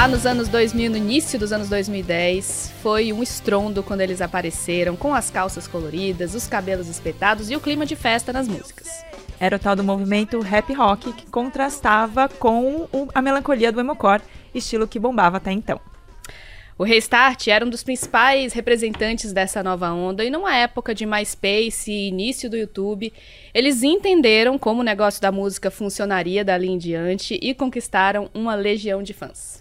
Lá nos anos 2000, no início dos anos 2010, foi um estrondo quando eles apareceram, com as calças coloridas, os cabelos espetados e o clima de festa nas músicas. Era o tal do movimento rap rock que contrastava com a melancolia do emocore, estilo que bombava até então. O Restart era um dos principais representantes dessa nova onda e numa época de MySpace e início do YouTube, eles entenderam como o negócio da música funcionaria dali em diante e conquistaram uma legião de fãs.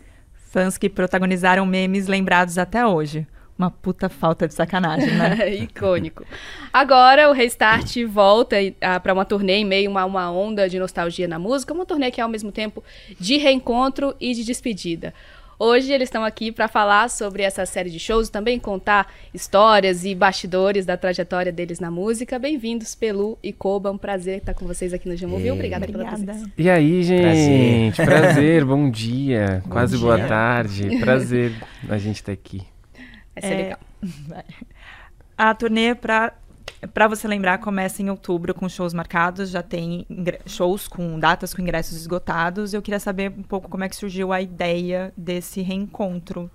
Fãs que protagonizaram memes lembrados até hoje. Uma puta falta de sacanagem, né? Icônico. Agora o Restart volta para uma turnê em meio a uma onda de nostalgia na música, uma turnê que é ao mesmo tempo de reencontro e de despedida. Hoje eles estão aqui para falar sobre essa série de shows, também contar histórias e bastidores da trajetória deles na música. Bem-vindos, Pelu e Koba. Um prazer estar com vocês aqui no Jamovil. Obrigada, Obrigada pela presença. E aí, gente? Prazer, prazer bom dia. Bom Quase dia. boa tarde. Prazer a gente estar tá aqui. Vai ser é... legal. A turnê para para você lembrar, começa em outubro com shows marcados, já tem shows com datas com ingressos esgotados. Eu queria saber um pouco como é que surgiu a ideia desse reencontro.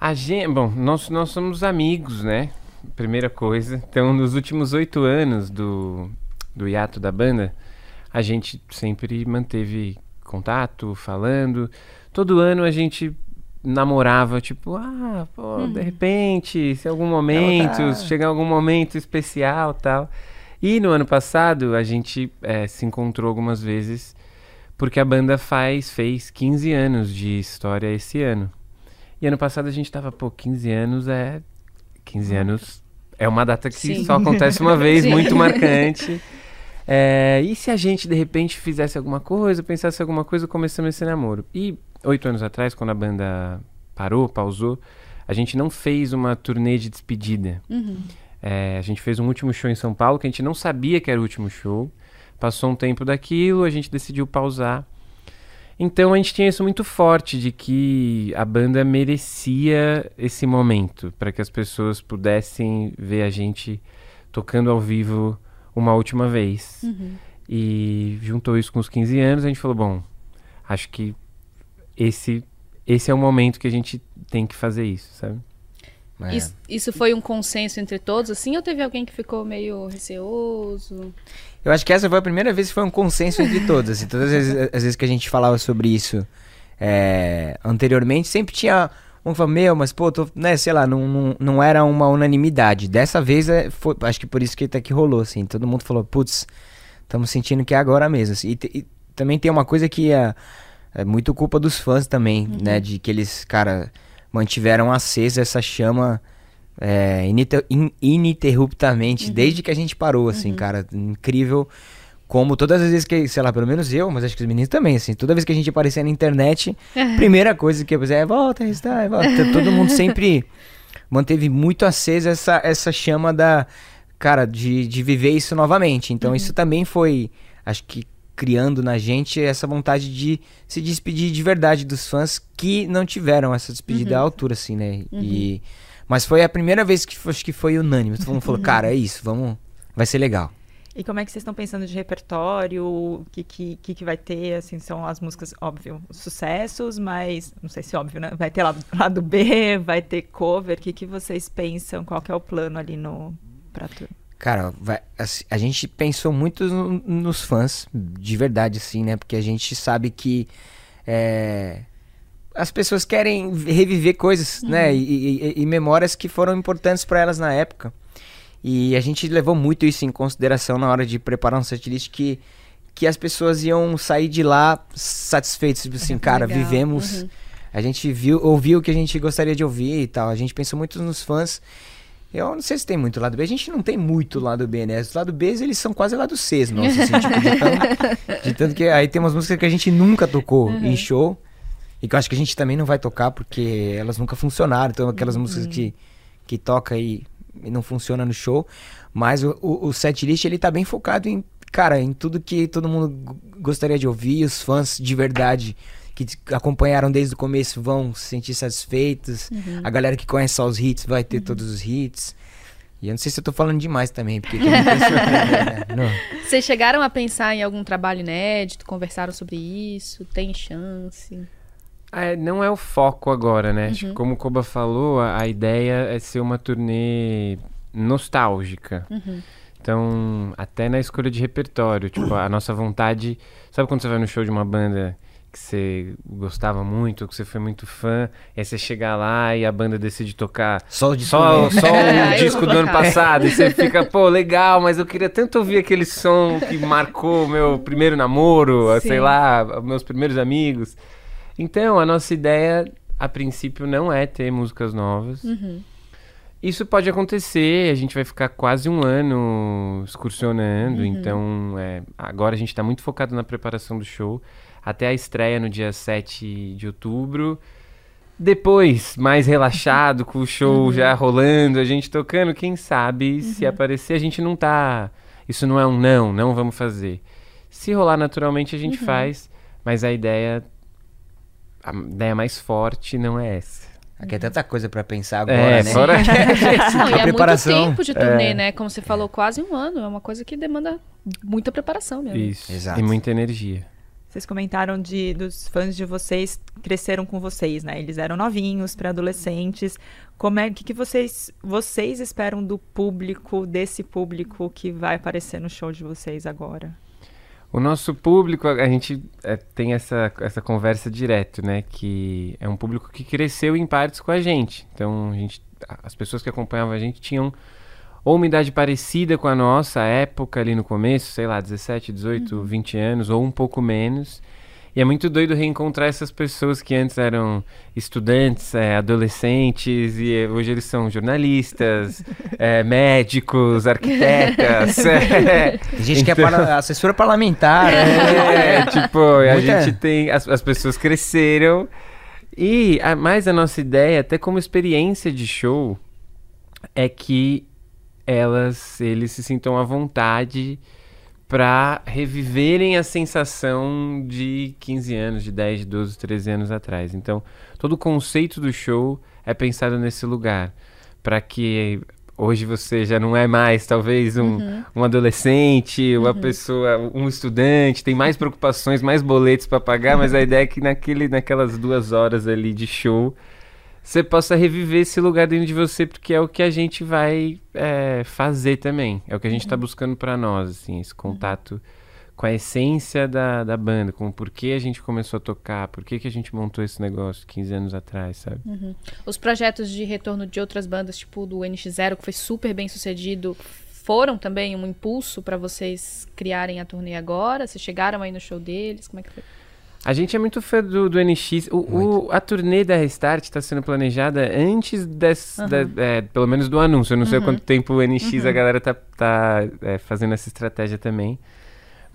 A gente, bom, nós, nós somos amigos, né? Primeira coisa. Então, nos últimos oito anos do, do hiato da banda, a gente sempre manteve contato, falando. Todo ano a gente namorava, tipo, ah, pô, uhum. de repente, se algum momento, tá... se chegar algum momento especial tal. E no ano passado a gente é, se encontrou algumas vezes porque a banda faz, fez 15 anos de história esse ano. E ano passado a gente tava, pô, 15 anos é. 15 anos é uma data que Sim. só acontece uma vez, muito marcante. É, e se a gente de repente fizesse alguma coisa, pensasse alguma coisa, começamos esse namoro. E oito anos atrás, quando a banda parou, pausou, a gente não fez uma turnê de despedida. Uhum. É, a gente fez um último show em São Paulo, que a gente não sabia que era o último show. Passou um tempo daquilo, a gente decidiu pausar. Então a gente tinha isso muito forte de que a banda merecia esse momento para que as pessoas pudessem ver a gente tocando ao vivo uma última vez. Uhum. E juntou isso com os 15 anos, a gente falou, bom, acho que esse esse é o momento que a gente tem que fazer isso, sabe? É. Isso, isso, foi um consenso entre todos, assim, ou teve alguém que ficou meio receoso? Eu acho que essa foi a primeira vez que foi um consenso entre todos. Assim, todas as, as, vezes que a gente falava sobre isso é, anteriormente, sempre tinha um que falava, meu, mas pô, tô, né, sei lá, não, não, não era uma unanimidade. Dessa vez, é, foi, acho que por isso que até que rolou, assim. Todo mundo falou, putz, estamos sentindo que é agora mesmo. Assim. E, e, também tem uma coisa que a é muito culpa dos fãs também, uhum. né? De que eles, cara, mantiveram acesa essa chama é, ininter, in, ininterruptamente uhum. desde que a gente parou, assim, uhum. cara. Incrível como todas as vezes que, sei lá, pelo menos eu, mas acho que os meninos também, assim, toda vez que a gente aparecia na internet, primeira coisa que eu é volta, está, volta. Todo mundo sempre manteve muito acesa essa, essa chama da, cara, de, de viver isso novamente. Então uhum. isso também foi, acho que criando na gente essa vontade de se despedir de verdade dos fãs que não tiveram essa despedida uhum. à altura, assim, né? Uhum. E, mas foi a primeira vez que acho que foi unânime. Todo mundo falou, cara, é isso, vamos. Vai ser legal. E como é que vocês estão pensando de repertório? O que, que, que, vai ter? Assim, são as músicas, óbvio, sucessos, mas não sei se óbvio, né? Vai ter lado, lado B, vai ter cover. O que, que vocês pensam? Qual que é o plano ali no pra tudo? Cara, vai, a, a, gente pensou muito no, nos fãs, de verdade, assim, né? Porque a gente sabe que é, as pessoas querem reviver coisas, uhum. né? E, e, e, memórias que foram importantes para elas na época. E a gente levou muito isso em consideração na hora de preparar um setlist que, que as pessoas iam sair de lá satisfeitas, tipo assim, é cara, legal. vivemos. Uhum. A gente viu, ouviu o que a gente gostaria de ouvir e tal. A gente pensou muito nos fãs. Eu não sei se tem muito lado B. A gente não tem muito lado B, né? Os lado B, eles são quase lado C, nossa, assim, tipo, de, tanto, de, tanto, que aí tem umas músicas que a gente nunca tocou uhum. em show. E que eu acho que a gente também não vai tocar porque elas nunca funcionaram. Então, aquelas uhum. músicas que, que toca e, e não funciona no show. Mas o, o, o setlist, ele tá bem focado em, cara, em tudo que todo mundo gostaria de ouvir. Os fãs de verdade que acompanharam desde o começo vão se sentir satisfeitos. Uhum. A galera que conhece só os hits vai ter uhum. todos os hits. E eu não sei se eu tô falando demais também, porque né? Vocês chegaram a pensar em algum trabalho inédito? Conversaram sobre isso? Tem chance? É, não é o foco agora, né? Que como o Koba falou, a, a ideia é ser uma turnê nostálgica. Então, até na escolha de repertório, tipo, a nossa vontade. Sabe quando você vai no show de uma banda que você gostava muito, que você foi muito fã, e aí você chega lá e a banda decide tocar Só o só, disco só É, o disco do ano passado, e você fica, pô, legal, mas eu queria tanto ouvir aquele som que marcou o meu primeiro namoro, Sim. sei lá, meus primeiros amigos. Então, a nossa ideia, a princípio, não é ter músicas novas. Uhum. Isso pode acontecer, a gente vai ficar quase um ano excursionando, então é, agora a gente está muito focado na preparação do show, até a estreia no dia 7 de outubro. Depois, mais relaxado, com o show já rolando, a gente tocando, quem sabe se aparecer, a gente não tá. Isso não é um não, não vamos fazer. Se rolar naturalmente, a gente faz, mas a ideia. A ideia mais forte não é essa. Aqui é tanta coisa pra pensar agora, É, né? fora Não, e é preparação. muito tempo de turnê, né? Como você falou, quase um ano. É uma coisa que demanda muita preparação mesmo. Isso. Exato. E muita energia. Vocês comentaram de dos fãs de vocês cresceram com vocês, né? Eles eram novinhos, pré-adolescentes. Como é que, que vocês vocês esperam do público, desse público que vai aparecer no show de vocês agora? O nosso público, a a gente é, tem essa, essa conversa direto, né? Que é um público que cresceu em partes com a gente. Então, a gente, as pessoas que acompanhavam a gente tinham ou uma idade parecida com a nossa época ali no começo, sei lá, 17, 18, 20 anos, ou um pouco menos. E é muito doido reencontrar essas pessoas que antes eram estudantes, é, adolescentes, e eh, hoje eles são jornalistas, é, médicos, arquitetas. é. A gente quer para... assessora parlamentar. né? É, tipo, a Muita- gente tem. As, as pessoas cresceram. E a, mais a nossa ideia, até como experiência de show, é que elas, eles se sintam à vontade pra reviverem a sensação de 15 anos, de 10, de 12, 13 anos atrás. Então, todo o conceito do show é pensado nesse lugar, para que hoje você já não é mais talvez um, um adolescente, uma pessoa, um estudante, tem mais preocupações, mais boletos para pagar, mas a ideia é que naquele, naquelas duas horas ali de show você possa reviver esse lugar dentro de você, porque é o que a gente vai é, fazer também. É o que a gente está buscando para nós, assim, esse contato com a essência da, da banda, com o porquê a gente começou a tocar, por que que a gente montou esse negócio 15 anos atrás, sabe? Os projetos de retorno de outras bandas, tipo do NX0, que foi super bem sucedido, foram também um impulso pra vocês criarem a turnê agora? Vocês chegaram aí no show deles? Como é que foi? A gente é muito fã do, do NX. O, o- a turnê da Restart está sendo planejada antes des, da- é, pelo menos do anúncio. Eu não sei há quanto tempo o NX a galera tá, tá é, fazendo essa estratégia também.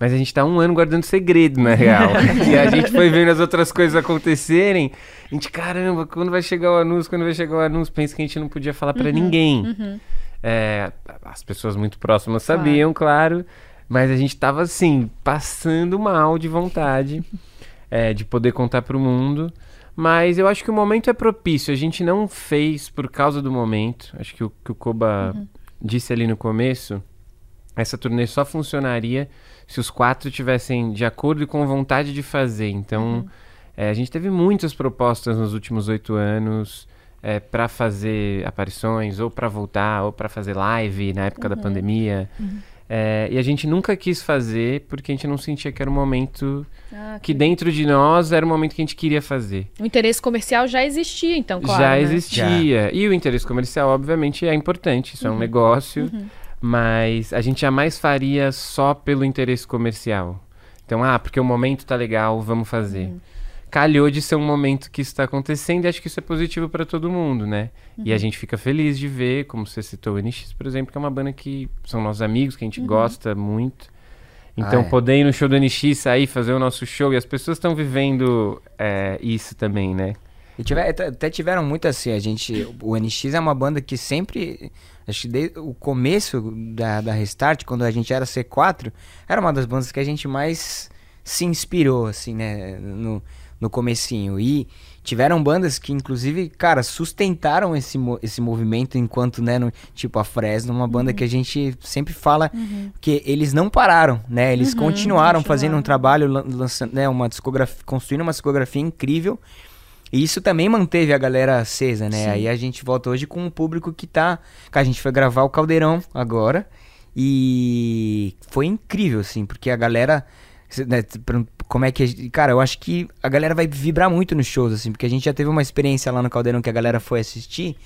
Mas a gente tá um ano guardando segredo, na real. e a gente foi vendo as outras coisas acontecerem. A gente, caramba, quando vai chegar o anúncio? Quando vai chegar o anúncio? Pensa que a gente não podia falar pra ninguém. É, as pessoas muito próximas sabiam, claro. Mas a gente tava assim, passando mal de vontade é, de poder contar pro mundo. Mas eu acho que o momento é propício. A gente não fez por causa do momento. Acho que o que o Koba disse ali no começo, essa turnê só funcionaria se os quatro tivessem de acordo e com vontade de fazer. Então, é, a gente teve muitas propostas nos últimos oito anos é, para fazer aparições, ou para voltar, ou para fazer live na época da pandemia. É, e a gente nunca quis fazer porque a gente não sentia que era o momento Ah, que dentro de nós era o momento que a gente queria fazer. O interesse comercial já existia, então, claro. Já né? existia. E o interesse comercial, obviamente, é importante. Isso é um negócio. Mas a gente jamais faria só pelo interesse comercial. Então, ah, porque o momento tá legal, vamos fazer. Calhou de ser um momento que isso está acontecendo e acho que isso é positivo para todo mundo, né? E a gente fica feliz de ver, como você citou o NX, por exemplo, que é uma banda que são nossos amigos, que a gente gosta muito. Então, Ah, é. poder ir no show do NX, sair, fazer o nosso show, e as pessoas estão vivendo é, isso também, né? E tiver- até- até tiveram muito assim, a gente. O NX é uma banda que sempre. Acho que desde o começo da, da Restart, quando a gente era C4, era uma das bandas que a gente mais se inspirou, assim, né? No, no comecinho. E tiveram bandas que, inclusive, cara, sustentaram esse, mo- esse movimento enquanto, né? no- tipo, a Fresno, uma banda que a gente sempre fala que eles não pararam, né? Eles continuaram fazendo um trabalho, lan- lançando, né? Uma discografia, construindo uma discografia incrível. E isso também manteve a galera acesa, né? Sim. Aí a gente volta hoje com um público que tá. Que a gente foi gravar o Caldeirão agora. E foi incrível, assim, porque a galera. Né, Como é que. Cara, eu acho que a galera vai vibrar muito nos shows, assim, porque a gente já teve uma experiência lá no Caldeirão que a galera foi assistir.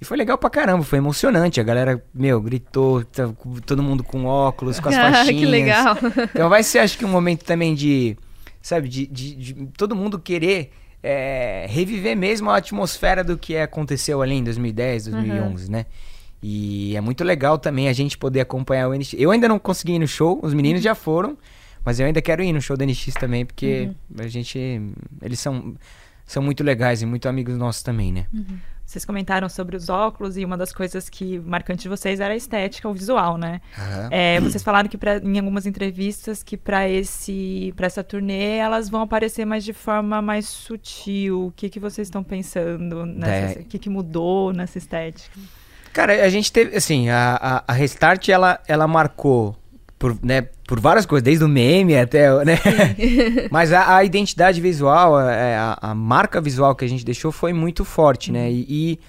E foi legal pra caramba, foi emocionante. A galera, meu, gritou, tá- todo mundo com óculos, com as Ah, faixinhas. que legal. Então vai ser, acho que, um momento também de, sabe, de, de- de todo mundo querer é, reviver mesmo a atmosfera do que aconteceu ali em 2010, 2011, né? E é muito legal também a gente poder acompanhar o NX. Eu ainda não consegui ir no show, os meninos já foram, mas eu ainda quero ir no show do NX também, porque a gente, eles são, são muito legais e muito amigos nossos também, né? Vocês comentaram sobre os óculos e uma das coisas que marcante de vocês era a estética, o visual, né? Aham. É, vocês falaram que pra, em algumas entrevistas que para esse para essa turnê elas vão aparecer mais de forma mais sutil. O que que vocês estão pensando nessa, É. o que que mudou nessa estética? Cara, a gente teve, assim, a, a, a Restart, ela, ela marcou por, né, por várias coisas, desde o meme até, né? Mas a, a identidade visual, a, a, a marca visual que a gente deixou foi muito forte, né? E, e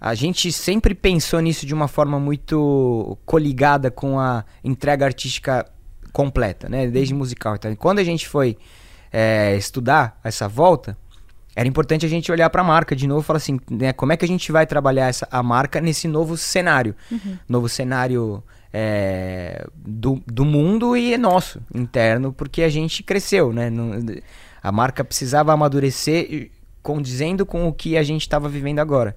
a gente sempre pensou nisso de uma forma muito coligada com a entrega artística completa, né? Desde musical. Então, quando a gente foi é, estudar essa volta, era importante a gente olhar para a marca de novo e falar assim, né, como é que a gente vai trabalhar essa, a marca nesse novo cenário, novo cenário é, do, do mundo e nosso interno, porque a gente cresceu, né? Não- a marca precisava amadurecer condizendo com o que a gente estava vivendo agora.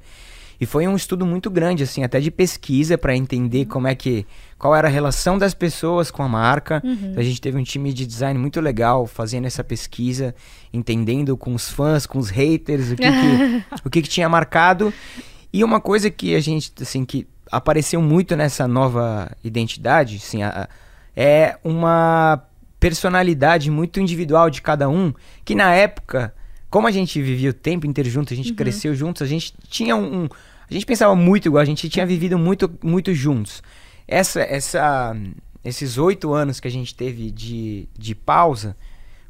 E foi um estudo muito grande, assim, até de pesquisa para entender como é que. qual era a relação das pessoas com a marca. Então, a gente teve um time de design muito legal fazendo essa pesquisa, entendendo com os fãs, com os haters, o que, que, o que, que tinha marcado. E uma coisa que a gente, assim, que apareceu muito nessa nova identidade, a- é uma personalidade muito individual de cada um, que na época, como a gente vivia o tempo inteiro junto, a gente cresceu juntos, a gente tinha um, um- a gente pensava muito igual, a gente tinha vivido muito, muito juntos. Essa, essa, esses oito anos que a gente teve de, de pausa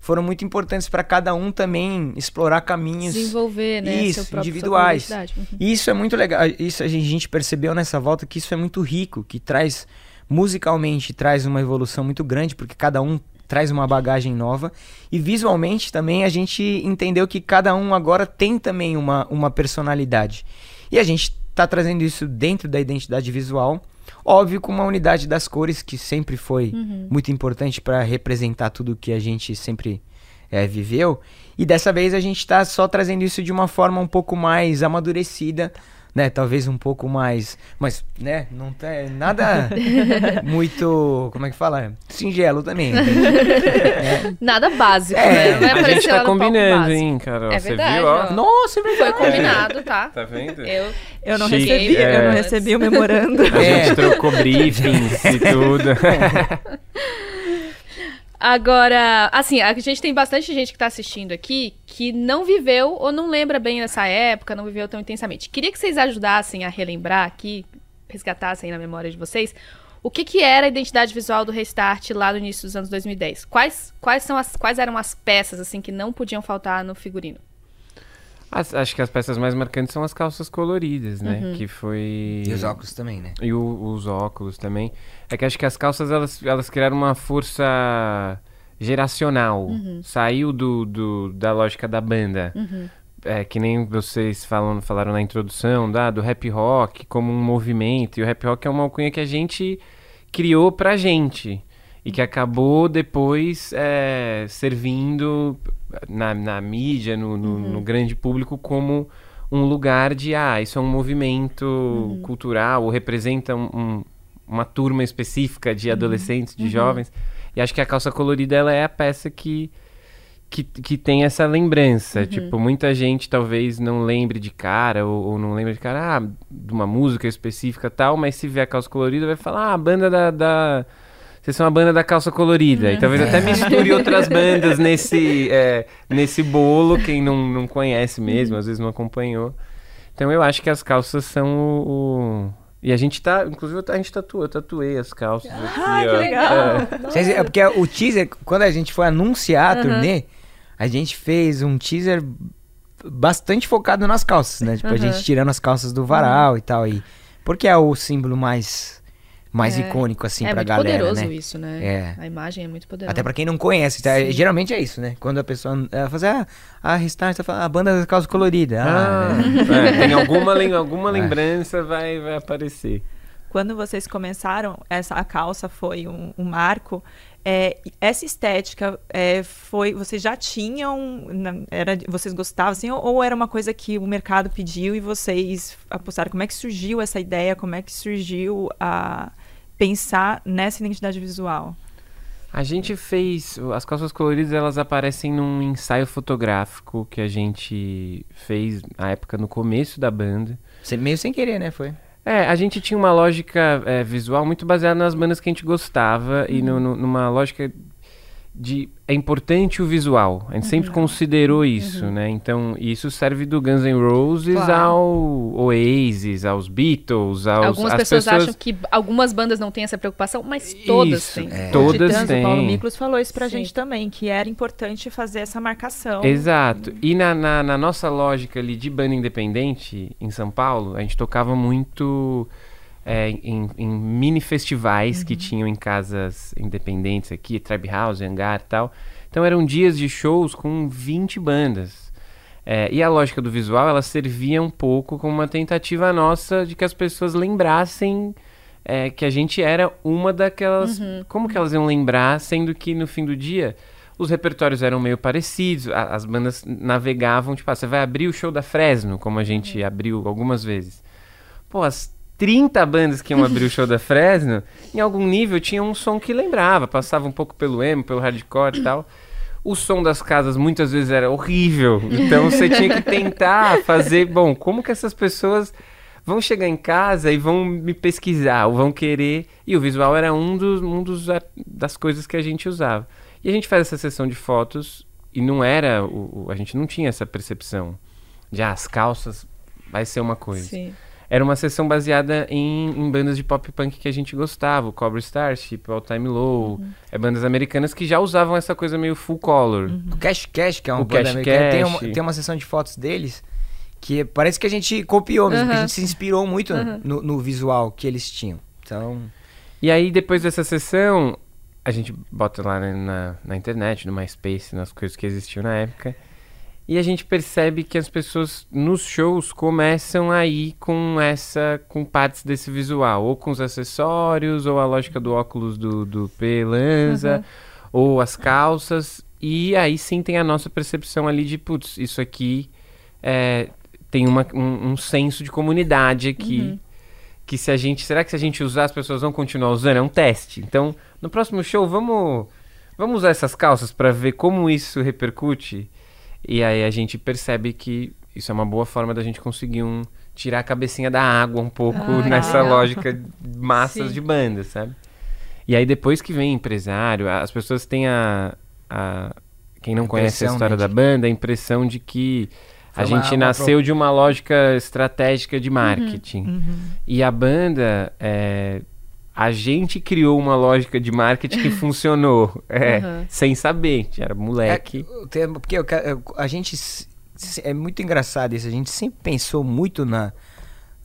foram muito importantes para cada um também explorar caminhos Desenvolver, né? Isso, próprio- individuais. Uhum. e isso é muito legal. Isso a gente, percebeu nessa volta que isso é muito rico, que traz musicalmente traz uma evolução muito grande, porque cada um traz uma bagagem nova e visualmente também a gente entendeu que cada um agora tem também uma, uma personalidade. E a gente tá trazendo isso dentro da identidade visual, óbvio com uma unidade das cores que sempre foi muito importante para representar tudo que a gente sempre é, viveu. E dessa vez a gente está só trazendo isso de uma forma um pouco mais amadurecida, né? Talvez um pouco mais. Mas, né? Não tem nada muito. Como é que fala? Singelo também. né? Nada básico, É, né? Vai A gente tá combinando, hein, Carol? É Você verdade, viu, ó? ó. Nossa, é Foi verdade. combinado, tá? Tá vendo? Eu, Eu não Chique. recebi, eu não É. recebi o memorando. A É. gente trocou briefings e tudo. Agora, assim, a gente tem bastante gente que tá assistindo aqui que não viveu ou não lembra bem dessa época, não viveu tão intensamente. Queria que vocês ajudassem a relembrar aqui, resgatassem na memória de vocês, o que que era a identidade visual do Restart lá no início dos anos 2010. Quais, quais, são as, quais eram as peças, assim, que não podiam faltar no figurino? As- acho que as peças mais marcantes são as calças coloridas, né? Uhum. Que foi... E os óculos também, né? E o- os óculos também. É que acho que as calças, elas, elas criaram uma força geracional. Uhum. Saiu do, do- da lógica da banda. É, que nem vocês falam, falaram na introdução, da, do rap rock como um movimento. E o rap rock é uma alcunha que a gente criou pra gente. E que acabou depois é, servindo na, na mídia, no, no- no grande público, como um lugar de, ah, isso é um movimento cultural, ou representa um- um- uma turma específica de adolescentes, de jovens. E acho que a calça colorida, ela é a peça que, que, que tem essa lembrança. Tipo, muita gente talvez não lembre de cara, ou, ou não lembre de cara, ah, de uma música específica tal, mas se vê a calça colorida, vai falar, ah, a banda da... da... Vocês são a banda da calça colorida. E talvez até misture outras bandas nesse, é, nesse bolo, quem não, não conhece mesmo, às vezes não acompanhou. Então eu acho que as calças são o. o- E a gente tá. Inclusive a gente tatuou, eu tatuei as calças aqui. Ah, que ó. legal. É. É porque o teaser, quando a gente foi anunciar a turnê, a gente fez um teaser bastante focado nas calças, né? Tipo, a Uhum. gente tirando as calças do varal e tal. E, porque é o símbolo mais, mais É. icônico, assim, é pra muito galera, poderoso né? isso, né? É. A imagem é muito poderosa. Até pra quem não conhece, tá? Geralmente é isso, né? Quando a pessoa ela fala assim, ah, a Restart, falando, a banda das calças coloridas. Ah, Ah, é. é, tem alguma, alguma É. lembrança vai, vai aparecer. Quando vocês começaram, essa a calça foi um, um marco. É, essa estética é, foi, vocês já tinham, era, vocês gostavam assim, ou, ou era uma coisa que o mercado pediu e vocês apostaram? Como é que surgiu essa ideia? Como é que surgiu a pensar nessa identidade visual? A gente fez. As calças coloridas elas aparecem num ensaio fotográfico que a gente fez na época no começo da banda. Você- meio sem querer, né? Foi. É, a gente tinha uma lógica é, visual muito baseada nas bandas que a gente gostava e no- no- numa lógica de é importante o visual. A gente sempre considerou isso, né? Então, isso serve do Guns N' Roses Claro. ao Oasis, aos Beatles, aos Algumas às pessoas, acham que algumas bandas não têm essa preocupação, mas todas Isso, têm. é. O Todas Titãs, o Paulo têm. Miklos falou isso pra Sim. gente também, que era importante fazer essa marcação. Exato. E na, na, na nossa lógica ali de banda independente em São Paulo, a gente tocava muito é, em, em mini festivais que tinham em casas independentes aqui, Tribe House, Hangar e tal. Então eram dias de shows com 20 bandas. É, e a lógica do visual, ela servia um pouco como uma tentativa nossa de que as pessoas lembrassem é, que a gente era uma daquelas. Como que elas iam lembrar, sendo que no fim do dia os repertórios eram meio parecidos, a- as bandas navegavam, tipo, ah, você vai abrir o show da Fresno, como a gente abriu algumas vezes. Pô, as 30 bandas que iam abrir o show da Fresno, em algum nível tinha um som que lembrava, passava um pouco pelo emo, pelo hardcore e tal. O som das casas muitas vezes era horrível, então você tinha que tentar fazer, bom, como que essas pessoas vão chegar em casa e vão me pesquisar, ou vão querer. E o visual era um dos, um dos a- das coisas que a gente usava. E a gente faz essa sessão de fotos e não era, o- a gente não tinha essa percepção de ah, as calças vai ser uma coisa. Sim. Era uma sessão baseada em, em bandas de pop punk que a gente gostava, o Cobra Starship, All Time Low, é bandas americanas que já usavam essa coisa meio full color. O Cash Cash, que é uma O banda Cash americana, tem uma, Cash. tem uma sessão de fotos deles que parece que a gente copiou mesmo, que a Aham. gente se inspirou muito no, no visual que eles tinham. Então, E aí, depois dessa sessão, a gente bota lá né, na, na internet, no MySpace, nas coisas que existiam na época. E a gente percebe que as pessoas nos shows começam a ir com essa, com partes desse visual, ou com os acessórios, ou a lógica do óculos do, do P Lanza, ou as calças. E aí sim tem a nossa percepção ali de, putz, isso aqui é, tem uma, um, um senso de comunidade aqui. Que se a gente. Será que se a gente usar, as pessoas vão continuar usando? É um teste. Então, no próximo show, vamos. Vamos usar essas calças para ver como isso repercute. E aí a gente percebe que isso é uma boa forma da gente conseguir um. Tirar a cabecinha da água um pouco Ah, nessa legal. lógica de massas Sim. de banda, sabe? E aí depois que vem empresário, as pessoas têm a. a- quem não conhece a história né, da banda, a impressão de que a Foi uma- gente uma nasceu de uma lógica estratégica de marketing. Uhum. E a banda, é, a gente criou uma lógica de marketing que funcionou, é, Uhum. sem saber, a gente era moleque. É, porque a gente é muito engraçado isso. A gente sempre pensou muito na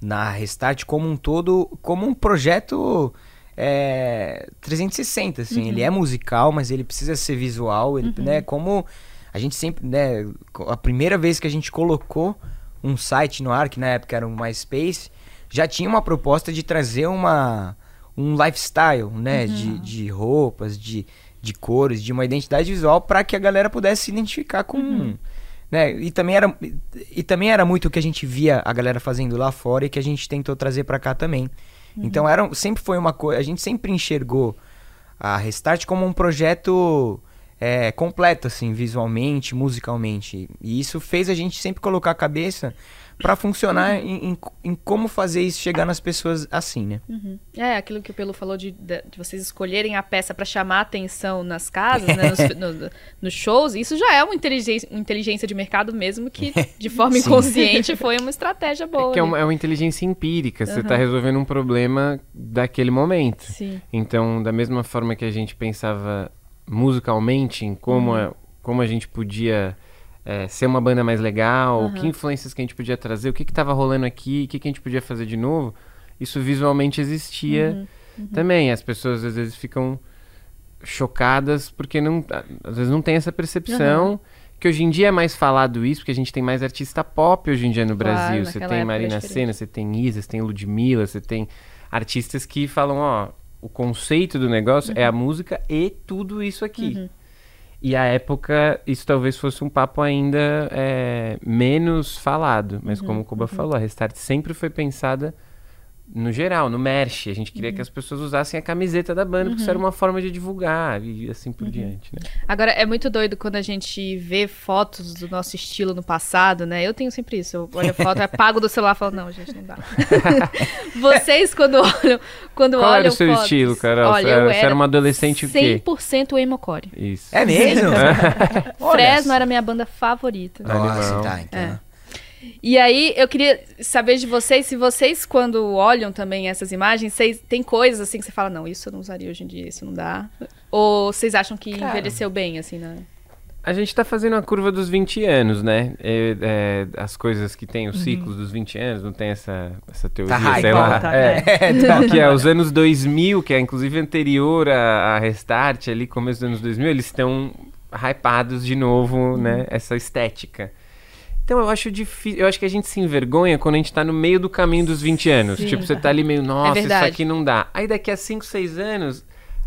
na Restart como um todo, como um projeto é, 360, assim. Ele é musical, mas ele precisa ser visual, ele, né? Como a gente sempre, né? A primeira vez que a gente colocou um site no ar, que na época era um MySpace, já tinha uma proposta de trazer uma um lifestyle, né? De, de roupas, de, de cores, de uma identidade visual para que a galera pudesse se identificar com. Né? E, também era, e também era muito o que a gente via a galera fazendo lá fora e que a gente tentou trazer para cá também. Então era, sempre foi uma coisa. A gente sempre enxergou a Restart como um projeto é, completo, assim, visualmente, musicalmente. E isso fez a gente sempre colocar a cabeça para funcionar em, em- em como fazer isso chegar nas pessoas assim, né? Uhum. É, aquilo que o Pelo falou de, de, vocês escolherem a peça pra chamar a atenção nas casas, né, nos, no- nos shows, isso já é uma inteligência, uma inteligência de mercado mesmo que, de forma inconsciente, foi uma estratégia boa. É que é uma, é uma inteligência empírica, você Aham. está resolvendo um problema daquele momento. Sim. Então, da mesma forma que a gente pensava musicalmente em como, a, como a gente podia é, ser uma banda mais legal, Aham. que influências que a gente podia trazer, o que estava rolando aqui, o que, que a gente podia fazer de novo, isso visualmente existia Uhum. também. As pessoas às vezes ficam chocadas porque não, às vezes não tem essa percepção. Que hoje em dia é mais falado isso, porque a gente tem mais artista pop hoje em dia no Claro, Brasil. Você tem Marina diferente. Senna, você tem Isa, você tem Ludmilla, você tem artistas que falam, ó, o conceito do negócio é a música e tudo isso aqui. Uhum. E a época, isso talvez fosse um papo ainda é, menos falado. Mas Uhum, como o Kuba falou, a Restart sempre foi pensada no geral, no merch. A gente Uhum. queria que as pessoas usassem a camiseta da banda, porque isso era uma forma de divulgar e assim Uhum. por diante, né? Agora, é muito doido quando a gente vê fotos do nosso estilo no passado, né? Eu tenho sempre isso. Eu olho a foto, apago do celular e falo, não, gente, não dá. Vocês, quando olham, quando Qual olham era o seu fotos- estilo, Carol? Olha, você, eu era, você era era uma adolescente o quê? 100% emocore. Isso. É mesmo? Fresno era minha banda favorita. Nossa, tá, então. É. E aí, eu queria saber de vocês, se vocês, quando olham também essas imagens, vocês tem coisas assim que você fala, não, isso eu não usaria hoje em dia, isso não dá. Ou vocês acham que Cara. envelheceu bem, assim, né? A gente tá fazendo a curva dos 20 anos, né? É, é, as coisas que tem os Uhum. ciclos dos 20 anos, não tem essa, essa teoria, Tá sei lá. tá, é. É, tá. que é os anos 2000, que é inclusive anterior a, a Restart, ali, começo dos anos 2000, eles estão hypados de novo, Uhum. né? Essa estética. Então eu acho difícil, eu acho que a gente se envergonha quando a gente tá no meio do caminho dos 20 anos. Sim. Tipo, você tá ali meio, nossa, isso verdade. aqui não dá. Aí daqui a 5, 6 anos,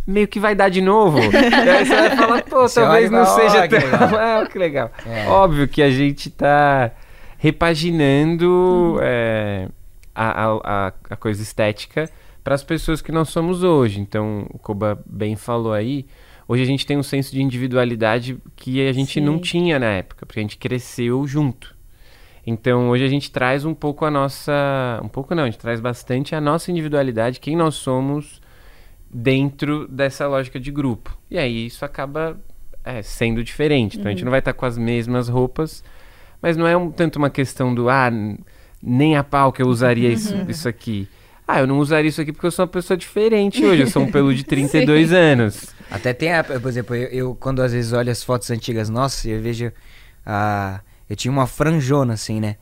meio que vai dar de novo. e aí você vai falar, pô, Você talvez não seja "Ó, que tão. legal." Ah, que legal. É. Óbvio que a gente tá repaginando é, a, a, a- a coisa estética para as pessoas que nós somos hoje. Então, o Koba bem falou aí. Hoje a gente tem um senso de individualidade que a gente não Sim. tinha na época, porque a gente cresceu junto. Então, hoje a gente traz um pouco a nossa. Um pouco não, a gente traz bastante a nossa individualidade, quem nós somos dentro dessa lógica de grupo. E aí isso acaba é, sendo diferente. Então a gente não vai estar com as mesmas roupas, mas não é um- tanto uma questão do ah, nem a pau que eu usaria isso, isso aqui. Ah, eu não usaria isso aqui porque eu sou uma pessoa diferente hoje. Eu sou um pelo de 32 anos. Até tem, a, por exemplo, eu, eu, quando às vezes olho as fotos antigas nossas, eu vejo a. Eu tinha uma franjona assim, né?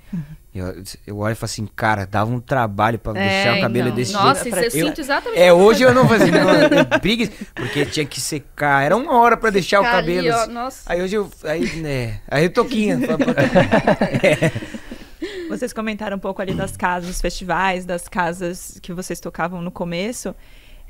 Eu, eu olho e falo assim, cara, dava um trabalho pra deixar o cabelo então. desse Nossa, jeito. isso eu Eu- sinto exatamente. É, hoje eu não fazia, não, eu brigue, porque tinha que secar, era uma hora pra deixar o Ficar ali, cabelo. ó, assim. nossa. Aí hoje eu, aí, né, aí eu toquinha. Vocês comentaram um pouco ali das casas, dos festivais, das casas que vocês tocavam no começo.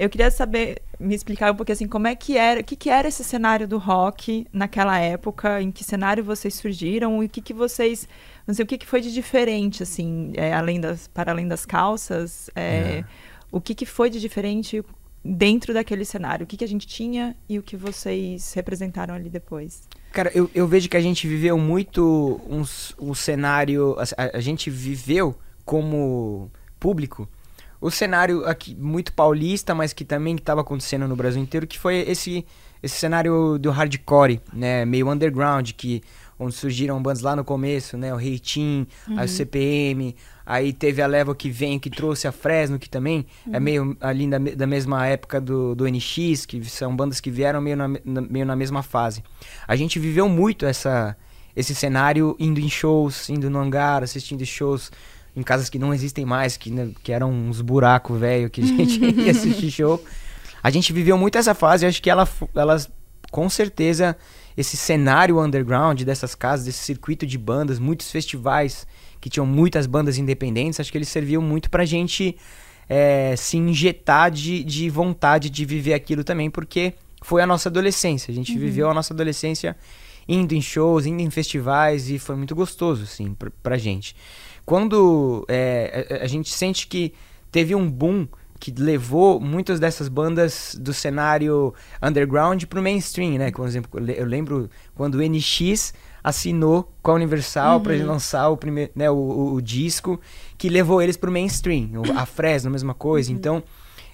Eu queria saber, me explicar um pouquinho assim, como é que era, o que, que era esse cenário do rock naquela época, em que cenário vocês surgiram e o que, que vocês, não sei, o que, que foi de diferente, assim, é, além das, para além das calças, é, o que, que foi de diferente dentro daquele cenário, o que, que a gente tinha e o que vocês representaram ali depois. Cara, eu, eu vejo que a gente viveu muito um, um cenário. A, a gente viveu como público o cenário aqui muito paulista, mas que também estava acontecendo no Brasil inteiro, que foi esse, esse cenário do hardcore, né? Meio underground, que onde surgiram bandas lá no começo, né? O Reitinho, aí o CPM, aí teve a leva que vem, que trouxe a Fresno, que também é meio ali da, da mesma época do, do NX, que são bandas que vieram meio na, na- meio na mesma fase. A gente viveu muito essa, esse cenário indo em shows, indo no hangar, assistindo shows em casas que não existem mais, que, né, que eram uns buracos velho que a gente ia assistir show. A gente viveu muito essa fase, acho que ela, elas, com certeza, esse cenário underground dessas casas, desse circuito de bandas, muitos festivais que tinham muitas bandas independentes, acho que eles serviam muito pra gente é, se injetar de, de vontade de viver aquilo também, porque foi a nossa adolescência. A gente viveu a nossa adolescência indo em shows, indo em festivais e foi muito gostoso, assim, pra, pra gente. Quando é, a, a gente sente que teve um boom que levou muitas dessas bandas do cenário underground pro mainstream, né? Por exemplo, eu le- eu lembro quando o NX assinou com a Universal pra ele lançar o primeiro, né, o, o- o disco que levou eles pro mainstream. A Fresno, a mesma coisa. Então,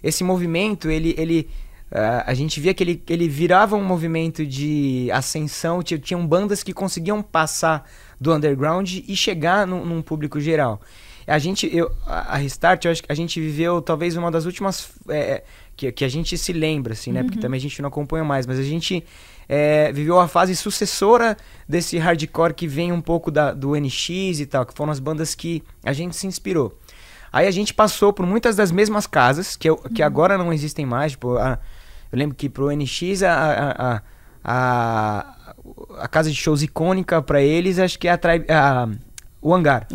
esse movimento, ele, ele ah, a gente via que ele, ele virava um movimento de ascensão, tinha, tinham bandas que conseguiam passar do underground e chegar num, num público geral. A gente, eu, a Restart, eu acho que a gente viveu talvez uma das últimas é, que, que a gente se lembra, assim, né? Porque também a gente não acompanha mais, mas a gente é, viveu a fase sucessora desse hardcore que vem um pouco da, do NX e tal, que foram as bandas que a gente se inspirou. Aí a gente passou por muitas das mesmas casas, que, eu- que agora não existem mais. Tipo, a- eu lembro que pro NX a, a, a, a, a casa de shows icônica pra eles, acho que é a, Tribe- a o Hangar.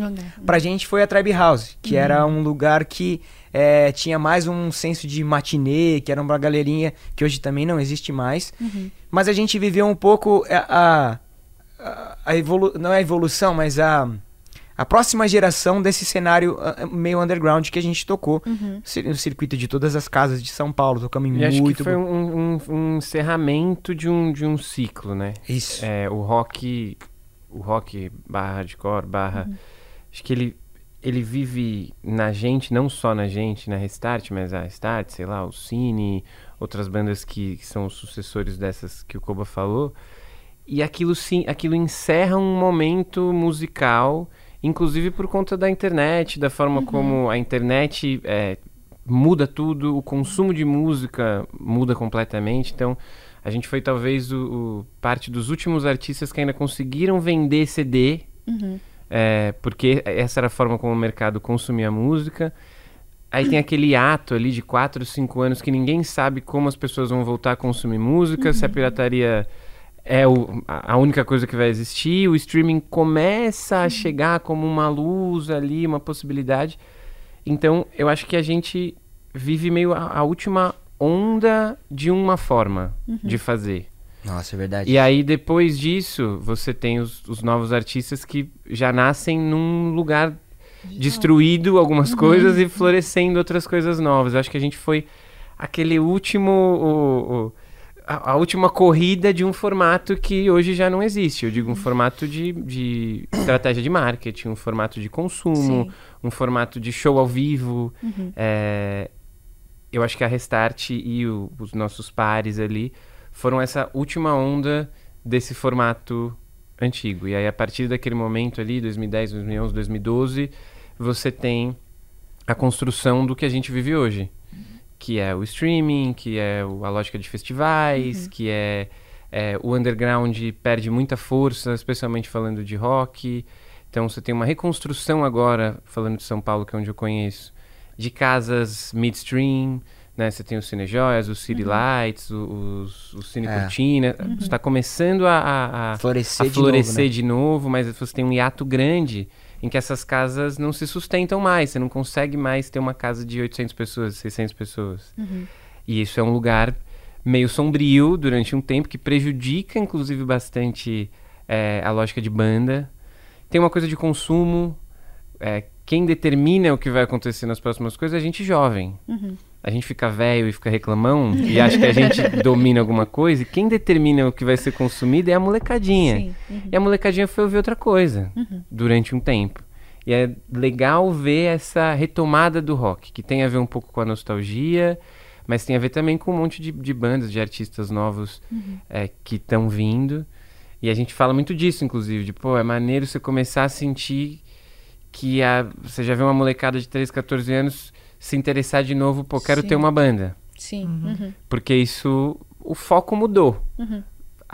Pra gente foi a Tribe House, que era um lugar que é, tinha mais um senso de matinê, que era uma galerinha que hoje também não existe mais. Mas a gente viveu um pouco a, a, a evolu não é a evolução, mas a, a próxima geração desse cenário ah, meio underground que a gente tocou. No circuito de todas as casas de São Paulo, tocamos em E acho que muito... foi um, um- um encerramento de um, de um ciclo, né? Isso. É, o rock, o rock barra hardcore, barra... Acho que ele, ele vive na gente, não só na gente, na Restart, mas a Restart, sei lá, o Cine, outras bandas que, que são os sucessores dessas que o Koba falou. E aquilo sim, aquilo encerra um momento musical, inclusive por conta da internet, da forma como a internet é, muda tudo, o consumo de música muda completamente. Então, a gente foi talvez o, o- parte dos últimos artistas que ainda conseguiram vender CD, é, porque essa era a forma como o mercado consumia música. Aí tem aquele ato ali de 4, 5 anos que ninguém sabe como as pessoas vão voltar a consumir música, se a pirataria é o- a única coisa que vai existir, o streaming começa a chegar como uma luz ali, uma possibilidade. Então, eu acho que a gente vive meio a, a última onda de uma forma de fazer. Nossa, é verdade. E aí, depois disso, você tem os, os novos artistas que já nascem num lugar destruído algumas coisas e florescendo outras coisas novas. Eu acho que a gente foi aquele último. o- o- a, a última corrida de um formato que hoje já não existe. Eu digo um formato de, de estratégia de marketing, um formato de consumo, Sim. um formato de show ao vivo. É, eu acho que a Restart e o- os nossos pares ali foram essa última onda desse formato antigo. E aí, a partir daquele momento ali, 2010, 2011, 2012, você tem a construção do que a gente vive hoje. Que é o streaming, que é a lógica de festivais, que é, é, o underground perde muita força, especialmente falando de rock. Então você tem uma reconstrução agora, falando de São Paulo, que é onde eu conheço, de casas midstream, né? Você tem os Cine Joias, os City Lights, o- os, o Cine É. Cortina. Está começando a, a, a, Florescer a de florescer novo, né? de novo, mas você tem um hiato grande em que essas casas não se sustentam mais. Você não consegue mais ter uma casa de 800 pessoas, 600 pessoas. E isso é um lugar meio sombrio durante um tempo que prejudica, inclusive, bastante é, a lógica de banda. Tem uma coisa de consumo. é, quem determina o que vai acontecer nas próximas coisas é a gente jovem. A gente fica velho e fica reclamão e acha que a gente domina alguma coisa. E quem determina o que vai ser consumido é a molecadinha. Uhum. E a molecadinha foi ouvir outra coisa durante um tempo. E é legal ver essa retomada do rock, que tem a ver um pouco com a nostalgia, mas tem a ver também com um monte de, de bandas, de artistas novos é, que estão vindo. E a gente fala muito disso, inclusive, de, pô, é maneiro você começar a sentir que a, você já vê uma molecada de 13, 14 anos se interessar de novo, pô, quero Sim. ter uma banda. Sim. Uhum. Porque isso, o foco mudou.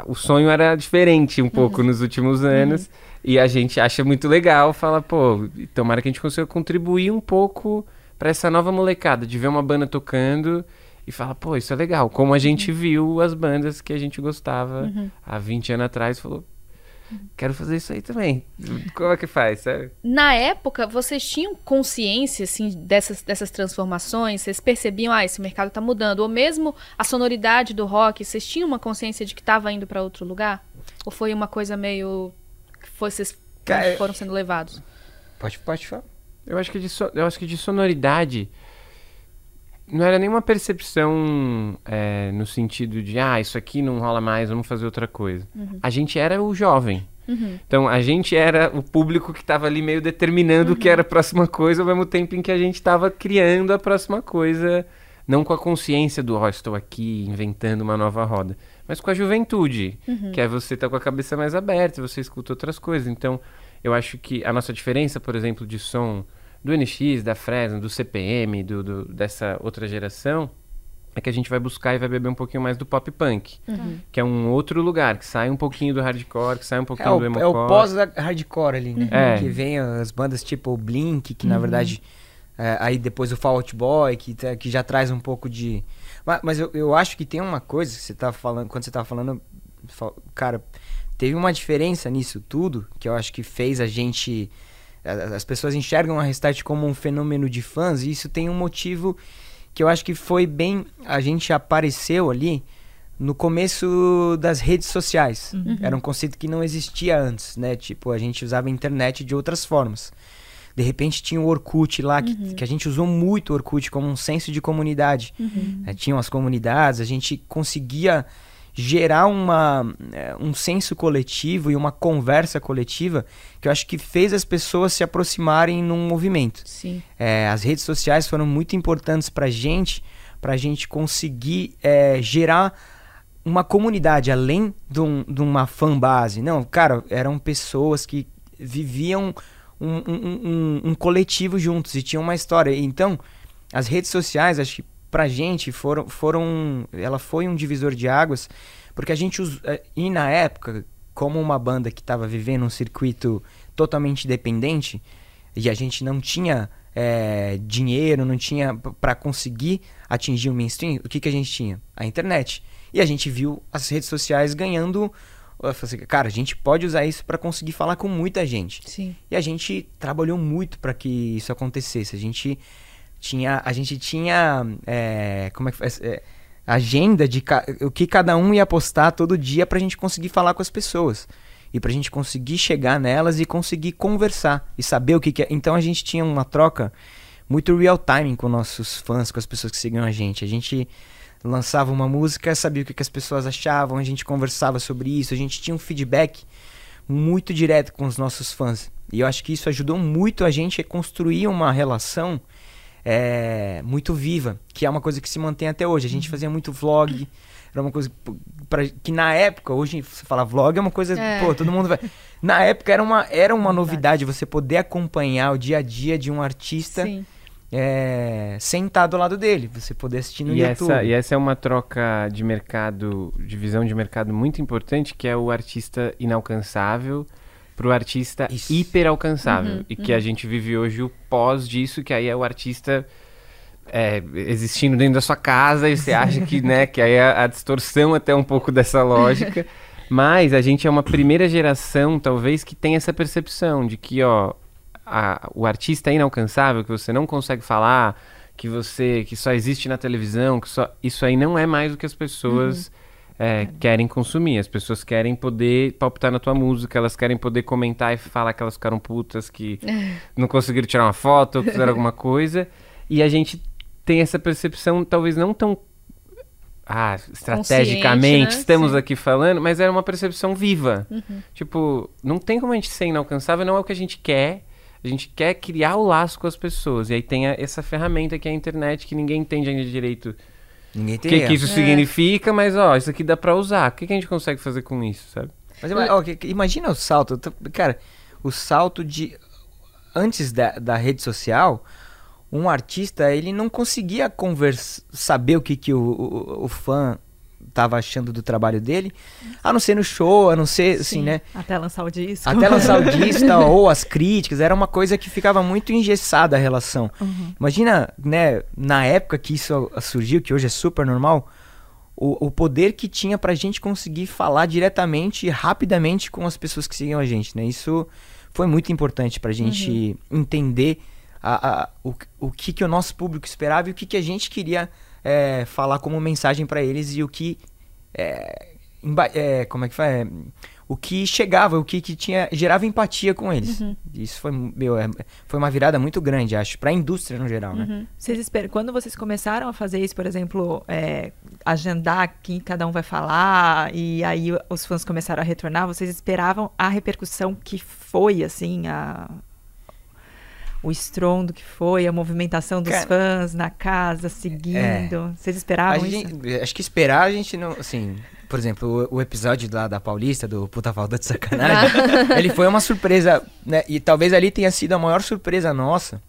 O sonho era diferente um pouco nos últimos anos. E a gente acha muito legal, fala, pô, tomara que a gente consiga contribuir um pouco para essa nova molecada, de ver uma banda tocando e fala, pô, isso é legal. Como a gente viu as bandas que a gente gostava há 20 anos atrás, falou, quero fazer isso aí também. Como é que faz, sabe? Na época, vocês tinham consciência, assim, dessas, dessas transformações? Vocês percebiam, ah, esse mercado tá mudando? Ou mesmo a sonoridade do rock, vocês tinham uma consciência de que tava indo para outro lugar? Ou foi uma coisa meio... que vocês Cara, foram sendo levados? Pode, pode falar. Eu acho que de, so- eu acho que de sonoridade não era nenhuma percepção é, no sentido de ah, isso aqui não rola mais, vamos fazer outra coisa. A gente era o jovem. Então a gente era o público que estava ali meio determinando o que era a próxima coisa, ao mesmo tempo em que a gente estava criando a próxima coisa, não com a consciência do ó, estou aqui inventando uma nova roda, mas com a juventude, que é você estar com a cabeça mais aberta, você escuta outras coisas. Então eu acho que a nossa diferença, por exemplo, de som do NX, da Fresno, do CPM, do, do- dessa outra geração, é que a gente vai buscar e vai beber um pouquinho mais do pop punk, que é um outro lugar, que sai um pouquinho do hardcore, que sai um pouquinho É o, do é emocore. o pós-hardcore ali, né? É. Que vem as bandas tipo o Blink, que na verdade. é, aí depois o Fall Out Boy, que, tá- que já traz um pouco de. Mas, mas eu, eu acho que tem uma coisa que você tá falando. Quando você tá falando. fa- Cara, teve uma diferença nisso tudo que eu acho que fez a gente. As pessoas enxergam a Restart como um fenômeno de fãs, e isso tem um motivo que eu acho que foi bem. A gente apareceu ali no começo das redes sociais. Era um conceito que não existia antes, né? Tipo, a gente usava a internet de outras formas. De repente tinha o Orkut lá, que, que a gente usou muito o Orkut como um senso de comunidade. Eh, tinham as comunidades, a gente conseguia gerar uma, eh, um senso coletivo e uma conversa coletiva que eu acho que fez as pessoas se aproximarem num movimento. Sim. É, as redes sociais foram muito importantes pra gente, pra gente conseguir é, gerar uma comunidade além de, um- de uma fanbase. Não, cara, eram pessoas que viviam um, um- um- um coletivo juntos e tinham uma história. Então, as redes sociais, acho que pra gente foram, foram ela foi um divisor de águas, porque a gente us- eh, e na época, como uma banda que estava vivendo um circuito totalmente independente e a gente não tinha eh, dinheiro, não tinha p- pra conseguir atingir o mainstream, o que que a gente tinha? A internet. E a gente viu as redes sociais ganhando assim, cara, a gente pode usar isso pra conseguir falar com muita gente. Sim. E a gente trabalhou muito para que isso acontecesse. A gente tinha, a gente tinha, é, como é que faz? É, agenda de ca- o que cada um ia postar todo dia pra gente conseguir falar com as pessoas. E pra gente conseguir chegar nelas e conseguir conversar e saber o que, que é. Então a gente tinha uma troca muito real time com nossos fãs, com as pessoas que seguiam a gente. A gente lançava uma música, sabia o que, que as pessoas achavam, a gente conversava sobre isso, a gente tinha um feedback muito direto com os nossos fãs. E eu acho que isso ajudou muito a gente a construir uma relação é, muito viva, que é uma coisa que se mantém até hoje. A gente fazia muito vlog, era uma coisa pra, que na época, hoje você fala vlog é uma coisa, É. pô, todo mundo vai. Na época era uma, era uma novidade você poder acompanhar o dia a dia de um artista Sim. é, sentado ao lado dele, você poder assistir no E YouTube. essa, e essa é uma troca de mercado, de visão de mercado muito importante, que é o artista inalcançável pro artista Isso. hiper alcançável. e que a gente vive hoje o pós disso, que aí é o artista é, existindo dentro da sua casa e você acha que, né, que aí a, a distorção até um pouco dessa lógica. Mas a gente é uma primeira geração, talvez, que tem essa percepção de que, ó, a- o artista é inalcançável, que você não consegue falar, que você que só existe na televisão, que só isso aí não é mais o que as pessoas é, querem consumir. As pessoas querem poder palpitar na tua música, elas querem poder comentar e falar que elas ficaram putas, que não conseguiram tirar uma foto, ou fizeram alguma coisa. E a gente tem essa percepção, talvez não tão ah, estrategicamente né? estamos Sim. aqui falando, mas era uma percepção viva. Tipo, não tem como a gente ser inalcançável, não é o que a gente quer. A gente quer criar o laço com as pessoas. E aí tem a- essa ferramenta que é a internet, que ninguém entende ainda direito Ninguém o tem que, erro. que isso significa, mas ó, isso aqui dá pra usar. O que, que a gente consegue fazer com isso, sabe? Mas ima- ó, imagina o salto. Cara, o salto de. Antes da, da rede social, um artista ele não conseguia convers... saber o que, que o, o, o fã tava achando do trabalho dele, a não ser no show, a não ser assim, Sim. né? Até lançar o disco. Até lançar o disco ou as críticas, era uma coisa que ficava muito engessada a relação. Imagina, né, na época que isso surgiu, que hoje é super normal, o, o poder que tinha pra gente conseguir falar diretamente e rapidamente com as pessoas que seguiam a gente, né? Isso foi muito importante pra gente entender a, a- o, o que, que o nosso público esperava e o que, que a gente queria é, falar como mensagem pra eles e o que é, é, como é que faz? É, o que chegava, o que, que tinha gerava empatia com eles. Isso foi, meu, é- foi uma virada muito grande, acho, pra indústria no geral, né? Vocês esperam, quando vocês começaram a fazer isso, por exemplo, é, agendar quem cada um vai falar, e aí os fãs começaram a retornar, vocês esperavam a repercussão que foi, assim, a, o estrondo que foi, a movimentação dos Cara, fãs na casa, seguindo. Vocês A esperavam isso? gente- acho que esperar a gente não, assim, por exemplo, o, o episódio lá da Paulista, do Puta Falta de Sacanagem, ele foi uma surpresa, né? E talvez ali tenha sido a maior surpresa nossa,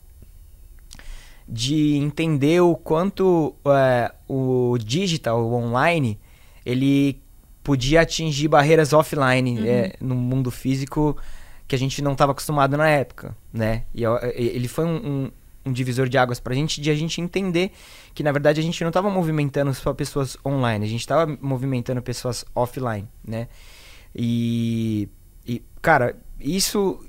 de entender o quanto é, o digital, o online, ele podia atingir barreiras offline é, no mundo físico que a gente não estava acostumado na época, né? E ó, e- ele foi um, um- um divisor de águas pra gente, de a gente entender que, na verdade, a gente não estava movimentando só pessoas online, a gente estava movimentando pessoas offline, né? E, e cara, isso...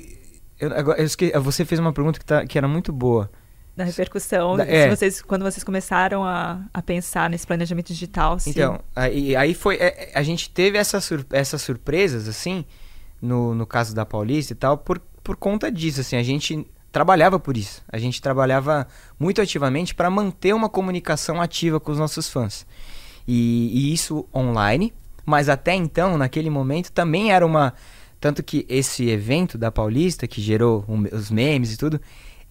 Eu, agora, eu esque- você fez uma pergunta que, tá, que era muito boa. Da repercussão, Da- é. vocês, quando vocês começaram a, a pensar nesse planejamento digital, se Então, aí, aí foi. é, é, a gente teve essas, sur- essas surpresas, assim, no, no caso da Paulista e tal, por, por conta disso, assim, a gente trabalhava por isso. A gente trabalhava muito ativamente para manter uma comunicação ativa com os nossos fãs. E, e isso online, mas até então, naquele momento, também era uma. Tanto que esse evento da Paulista, que gerou um- os memes e tudo,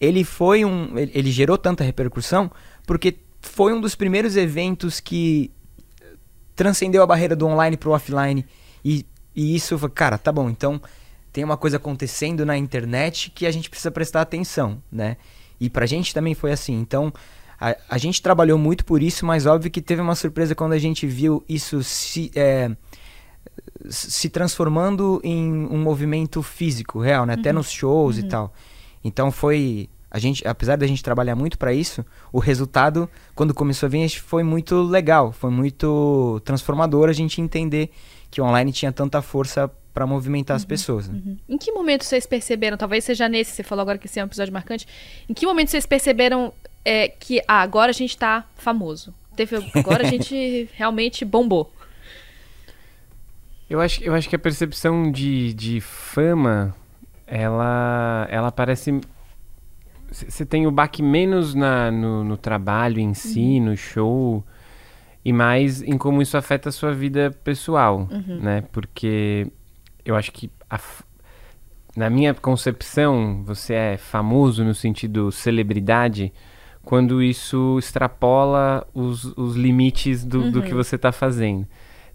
ele foi um. Ele, ele gerou tanta repercussão porque foi um dos primeiros eventos que transcendeu a barreira do online pro offline. E, e isso, foi, cara, tá bom, então tem uma coisa acontecendo na internet que a gente precisa prestar atenção, né? E pra gente também foi assim. Então, a, a gente trabalhou muito por isso, mas óbvio que teve uma surpresa quando a gente viu isso se, é, se transformando em um movimento físico, real, né? Até nos shows e tal. Então foi. A gente, apesar da gente trabalhar muito para isso, o resultado, quando começou a vir, foi muito legal, foi muito transformador a gente entender que o online tinha tanta força para movimentar as pessoas. né? Em que momento vocês perceberam, talvez seja nesse, você falou agora que esse é um episódio marcante, em que momento vocês perceberam é, que ah, agora a gente tá famoso? Teve, agora a gente realmente bombou. Eu acho, eu acho que a percepção de, de fama, ela, ela parece. Você tem o baque menos na, no, no trabalho em si, no show, e mais em como isso afeta a sua vida pessoal, né? Porque eu acho que, a na minha concepção, você é famoso no sentido celebridade quando isso extrapola os, os limites do, do que você está fazendo.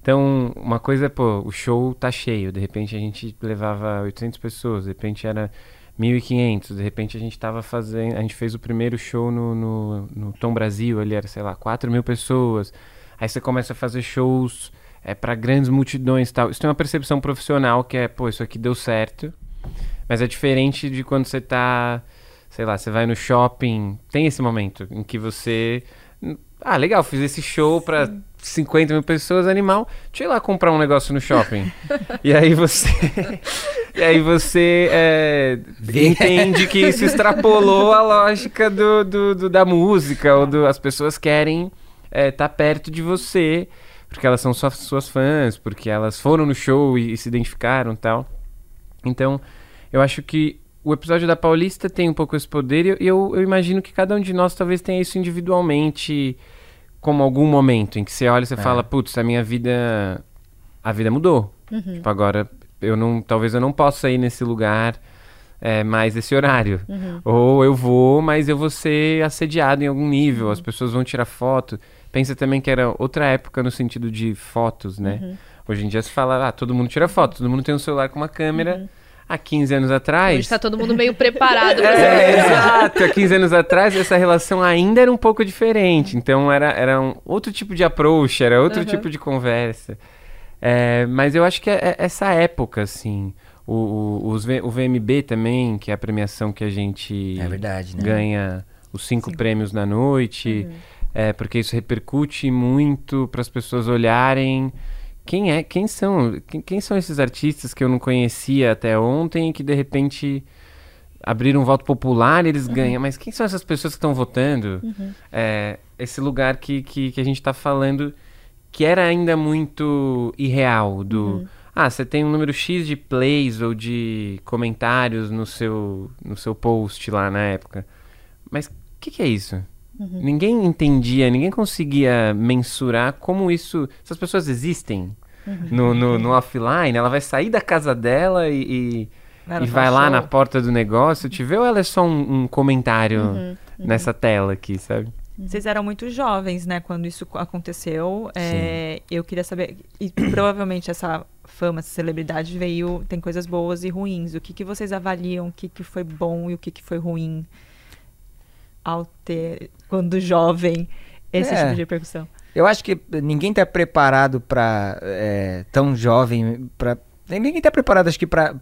Então, uma coisa é, pô, o show tá cheio, de repente a gente levava 800 pessoas, de repente era 1.500, de repente a gente tava fazendo, a gente fez o primeiro show no, no, no Tom Brasil, ali era, sei lá, 4 mil pessoas, aí você começa a fazer shows é, para grandes multidões e tal. Isso tem uma percepção profissional que é, pô, isso aqui deu certo, mas é diferente de quando você tá, sei lá, você vai no shopping, tem esse momento em que você. Ah, legal, fiz esse show pra 50 mil pessoas, animal. Deixa eu ir lá comprar um negócio no shopping. e aí você. e aí você é, entende que isso extrapolou a lógica do, do- do- da música, ou do, as pessoas querem estar perto de você, porque elas são suas, suas fãs, porque elas foram no show e, e se identificaram e tal. Então, eu acho que o episódio da Paulista tem um pouco esse poder e eu, eu, imagino que cada um de nós talvez tenha isso individualmente, como algum momento em que você olha e você fala, putz, a minha vida. A vida mudou. Tipo, agora eu não. Talvez eu não possa ir nesse lugar é, mais esse horário. Ou eu vou, mas eu vou ser assediado em algum nível, as pessoas vão tirar foto. Pensa também que era outra época no sentido de fotos, né? Hoje em dia se fala, ah, todo mundo tira foto, todo mundo tem um celular com uma câmera. Há 15 anos atrás. Hoje tá todo mundo meio preparado pra É, exato. Há 15 anos atrás, essa relação ainda era um pouco diferente. Então, era, era um outro tipo de approach, era outro Uhum. tipo de conversa. É, mas eu acho que é, é essa época, assim. O, o, os V- o VMB também, que é a premiação que a gente É verdade, né? ganha os cinco prêmios na noite, é, porque isso repercute muito para as pessoas olharem quem é, quem são, quem, quem são esses artistas que eu não conhecia até ontem e que de repente abriram um voto popular e eles ganham, mas quem são essas pessoas que estão votando? É, esse lugar que, que, que a gente está falando que era ainda muito irreal do ah, você tem um número X de plays ou de comentários no seu, no seu post lá na época. Mas o que, que é isso? Ninguém entendia, ninguém conseguia mensurar como isso. Essas pessoas existem no, no, no offline. Ela vai sair da casa dela e, e, e vai lá na porta do negócio te ver ou ela é só um, um comentário nessa tela aqui, sabe? Vocês eram muito jovens, né, quando isso aconteceu. É, eu queria saber, e provavelmente essa fama, essa celebridade veio, tem coisas boas e ruins. O que, que vocês avaliam, o que, que foi bom e o que, que foi ruim? ao ter, quando jovem, esse É. tipo de repercussão? Eu acho que ninguém tá preparado pra. é, tão jovem. Pra, ninguém tá preparado, acho que, pra,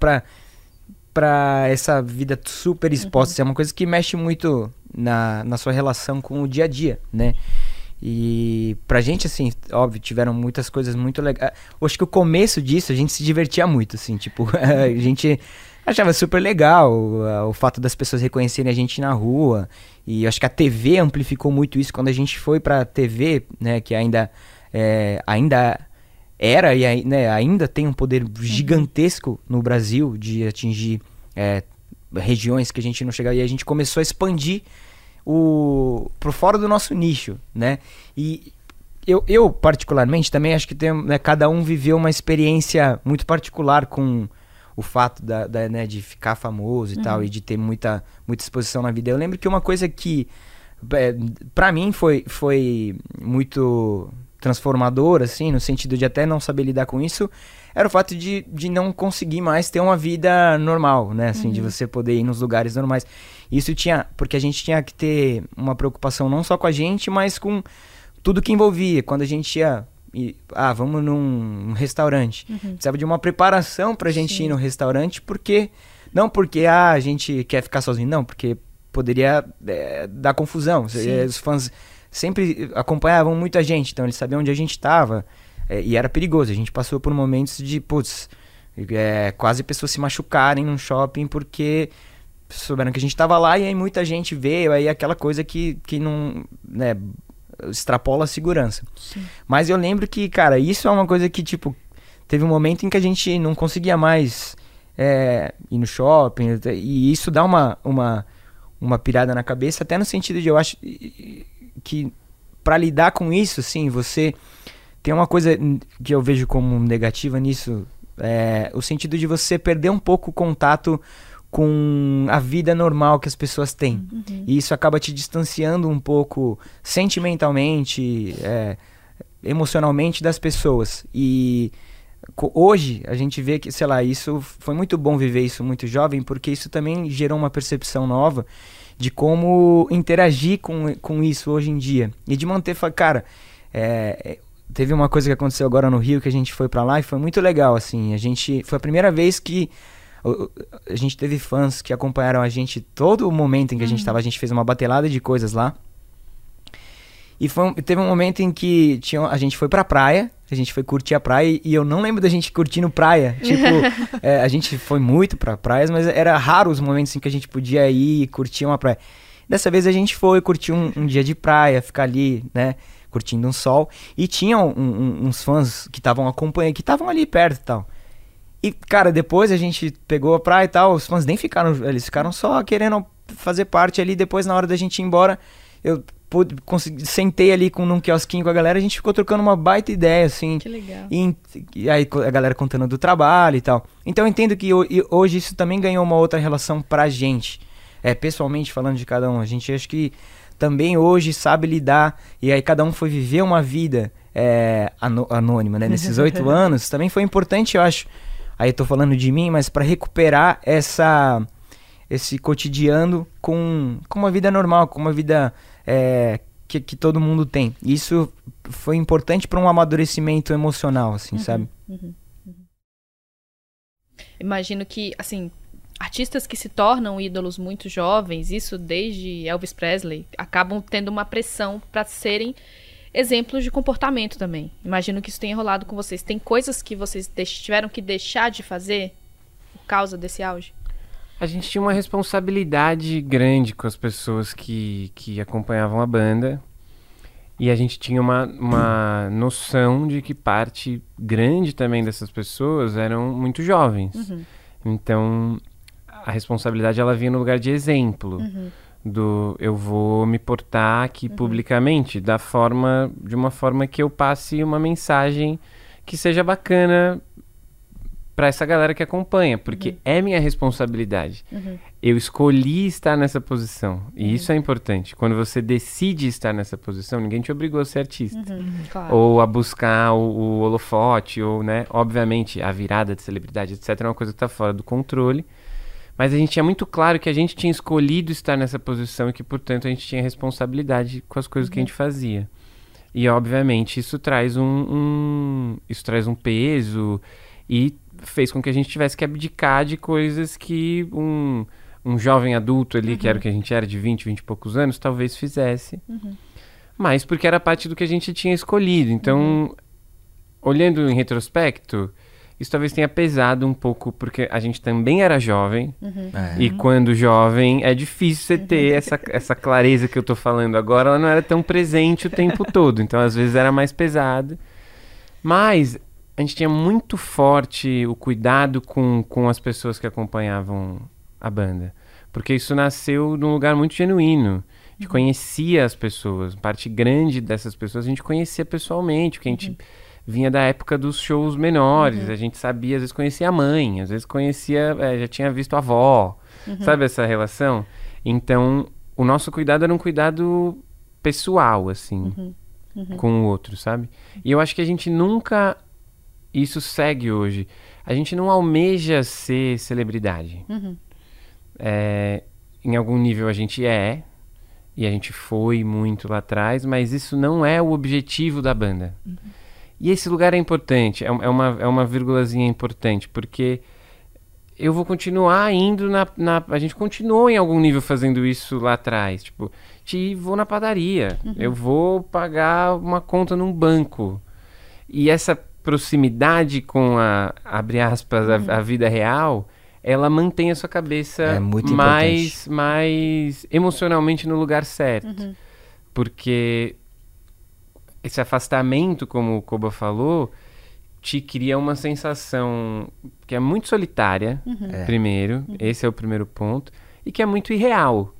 pra, pra essa vida super exposta. É uma coisa que mexe muito na, na sua relação com o dia a dia, né? E pra gente, assim, óbvio, tiveram muitas coisas muito legais. Eu acho que o começo disso a gente se divertia muito, assim, tipo, a gente achava super legal uh, o fato das pessoas reconhecerem a gente na rua. E acho que a TV amplificou muito isso quando a gente foi pra TV, né, que ainda, é, ainda era e né, ainda tem um poder gigantesco no Brasil de atingir é, regiões que a gente não chegava. E a gente começou a expandir o por fora do nosso nicho, né? E eu, eu particularmente também acho que tem, né, cada um viveu uma experiência muito particular com o fato da, da, né, de ficar famoso e tal e de ter muita muita exposição na vida. Eu lembro que uma coisa que é, para mim foi foi muito transformador assim, no sentido de até não saber lidar com isso, era o fato de, de não conseguir mais ter uma vida normal, né? Assim, de você poder ir nos lugares normais. Isso tinha, porque a gente tinha que ter uma preocupação não só com a gente, mas com tudo que envolvia. Quando a gente ia, e- ah, vamos num, restaurante, precisava de uma preparação pra gente Sim. ir no restaurante, porque não porque ah, a gente quer ficar sozinho, não, porque poderia é, dar confusão. Sim. Os fãs sempre acompanhavam muita gente, então eles sabiam onde a gente estava. e era perigoso. A gente passou por momentos de, putz, é, quase pessoas se machucarem num shopping porque souberam que a gente tava lá e aí muita gente veio, aí aquela coisa que, que não, né, extrapola a segurança. Sim. Mas eu lembro que, cara, isso é uma coisa que, tipo, teve um momento em que a gente não conseguia mais é, ir no shopping, e isso dá uma, uma, uma pirada na cabeça, até no sentido de, eu acho que pra lidar com isso, assim, você tem uma coisa que eu vejo como negativa nisso, é o sentido de você perder um pouco o contato com a vida normal que as pessoas têm. E isso acaba te distanciando um pouco sentimentalmente, é, emocionalmente das pessoas. E hoje a gente vê que, sei lá, isso foi muito bom viver isso muito jovem, porque isso também gerou uma percepção nova de como interagir com, com isso hoje em dia. E de manter, cara, é, é, teve uma coisa que aconteceu agora no Rio que a gente foi pra lá e foi muito legal, assim. A gente foi a primeira vez que a gente teve fãs que acompanharam a gente todo o momento em que a gente tava, a gente fez uma batelada de coisas lá. E foi teve um momento em que tinha, a gente foi pra praia, a gente foi curtir a praia e eu não lembro da gente curtindo praia. Tipo, é, a gente foi muito pra praias, mas era raro os momentos em que a gente podia ir e curtir uma praia. Dessa vez a gente foi curtir um, um dia de praia, ficar ali, né, curtindo um sol. E tinham um- um- uns fãs que estavam acompanhando, que estavam ali perto e tal. E, cara, depois a gente pegou a praia e tal, os fãs nem ficaram, eles ficaram só querendo fazer parte ali. Depois, na hora da gente ir embora, eu pude, consegui, sentei ali com, num quiosquinho com a galera, a gente ficou trocando uma baita ideia, assim. Que legal. E, e aí a galera contando do trabalho e tal. Então eu entendo que ho- hoje isso também ganhou uma outra relação pra gente. É, pessoalmente falando de cada um. A gente acho que também hoje sabe lidar. E aí cada um foi viver uma vida é, anônima, né? Nesses oito anos. Também foi importante, eu acho. Aí eu tô falando de mim, mas pra recuperar essa esse cotidiano com, com uma vida normal, com uma vida é, que, que todo mundo tem. Isso foi importante para um amadurecimento emocional, assim, sabe? Imagino que, assim, artistas que se tornam ídolos muito jovens, isso desde Elvis Presley, acabam tendo uma pressão pra serem exemplos de comportamento também. Imagino que isso tenha rolado com vocês. Tem coisas que vocês tiveram que deixar de fazer por causa desse auge? A gente tinha uma responsabilidade grande com as pessoas que, que acompanhavam a banda. E a gente tinha uma, uma noção de que parte grande também dessas pessoas eram muito jovens. Então, a responsabilidade ela vinha no lugar de exemplo. Do eu vou me portar aqui publicamente da forma de uma forma que eu passe uma mensagem que seja bacana para essa galera que acompanha, porque é minha responsabilidade. Eu escolhi estar nessa posição. E isso é importante. Quando você decide estar nessa posição, ninguém te obrigou a ser artista. Claro. Ou a buscar o, o holofote, ou, né? Obviamente, a virada de celebridade, etc., é uma coisa que está fora do controle. Mas a gente tinha muito claro que a gente tinha escolhido estar nessa posição e que, portanto, a gente tinha responsabilidade com as coisas que a gente fazia. E, obviamente, isso traz um, um- isso traz um peso e fez com que a gente tivesse que abdicar de coisas que um, um jovem adulto ali, que era o que a gente era, de 20, 20 e poucos anos, talvez fizesse. Mas porque era parte do que a gente tinha escolhido. Então, olhando em retrospecto, isso talvez tenha pesado um pouco, porque a gente também era jovem. É. E quando jovem, é difícil você ter essa, essa clareza que eu tô falando agora. Ela não era tão presente o tempo todo. Então, às vezes, era mais pesado. Mas a gente tinha muito forte o cuidado com, com as pessoas que acompanhavam a banda. Porque isso nasceu num lugar muito genuíno. A gente conhecia as pessoas. Parte grande dessas pessoas a gente conhecia pessoalmente, porque a gente vinha da época dos shows menores. A gente sabia, às vezes conhecia a mãe, às vezes conhecia, eh, já tinha visto a avó. Sabe essa relação? Então, o nosso cuidado era um cuidado pessoal, assim, com o outro, sabe? E eu acho que a gente nunca. Isso segue hoje. A gente não almeja ser celebridade. É, em algum nível a gente é, e a gente foi muito lá atrás, mas isso não é o objetivo da banda. E esse lugar é importante, é, é uma, é uma vírgulazinha importante, porque eu vou continuar indo na, na- A gente continuou em algum nível fazendo isso lá atrás. Tipo, te vou na padaria, eu vou pagar uma conta num banco. E essa proximidade com a, abre aspas, a, a vida real, ela mantém a sua cabeça É muito mais, mais emocionalmente no lugar certo. Porque esse afastamento, como o Koba falou, te cria uma sensação que é muito solitária, É. primeiro, esse é o primeiro ponto, e que é muito irreal.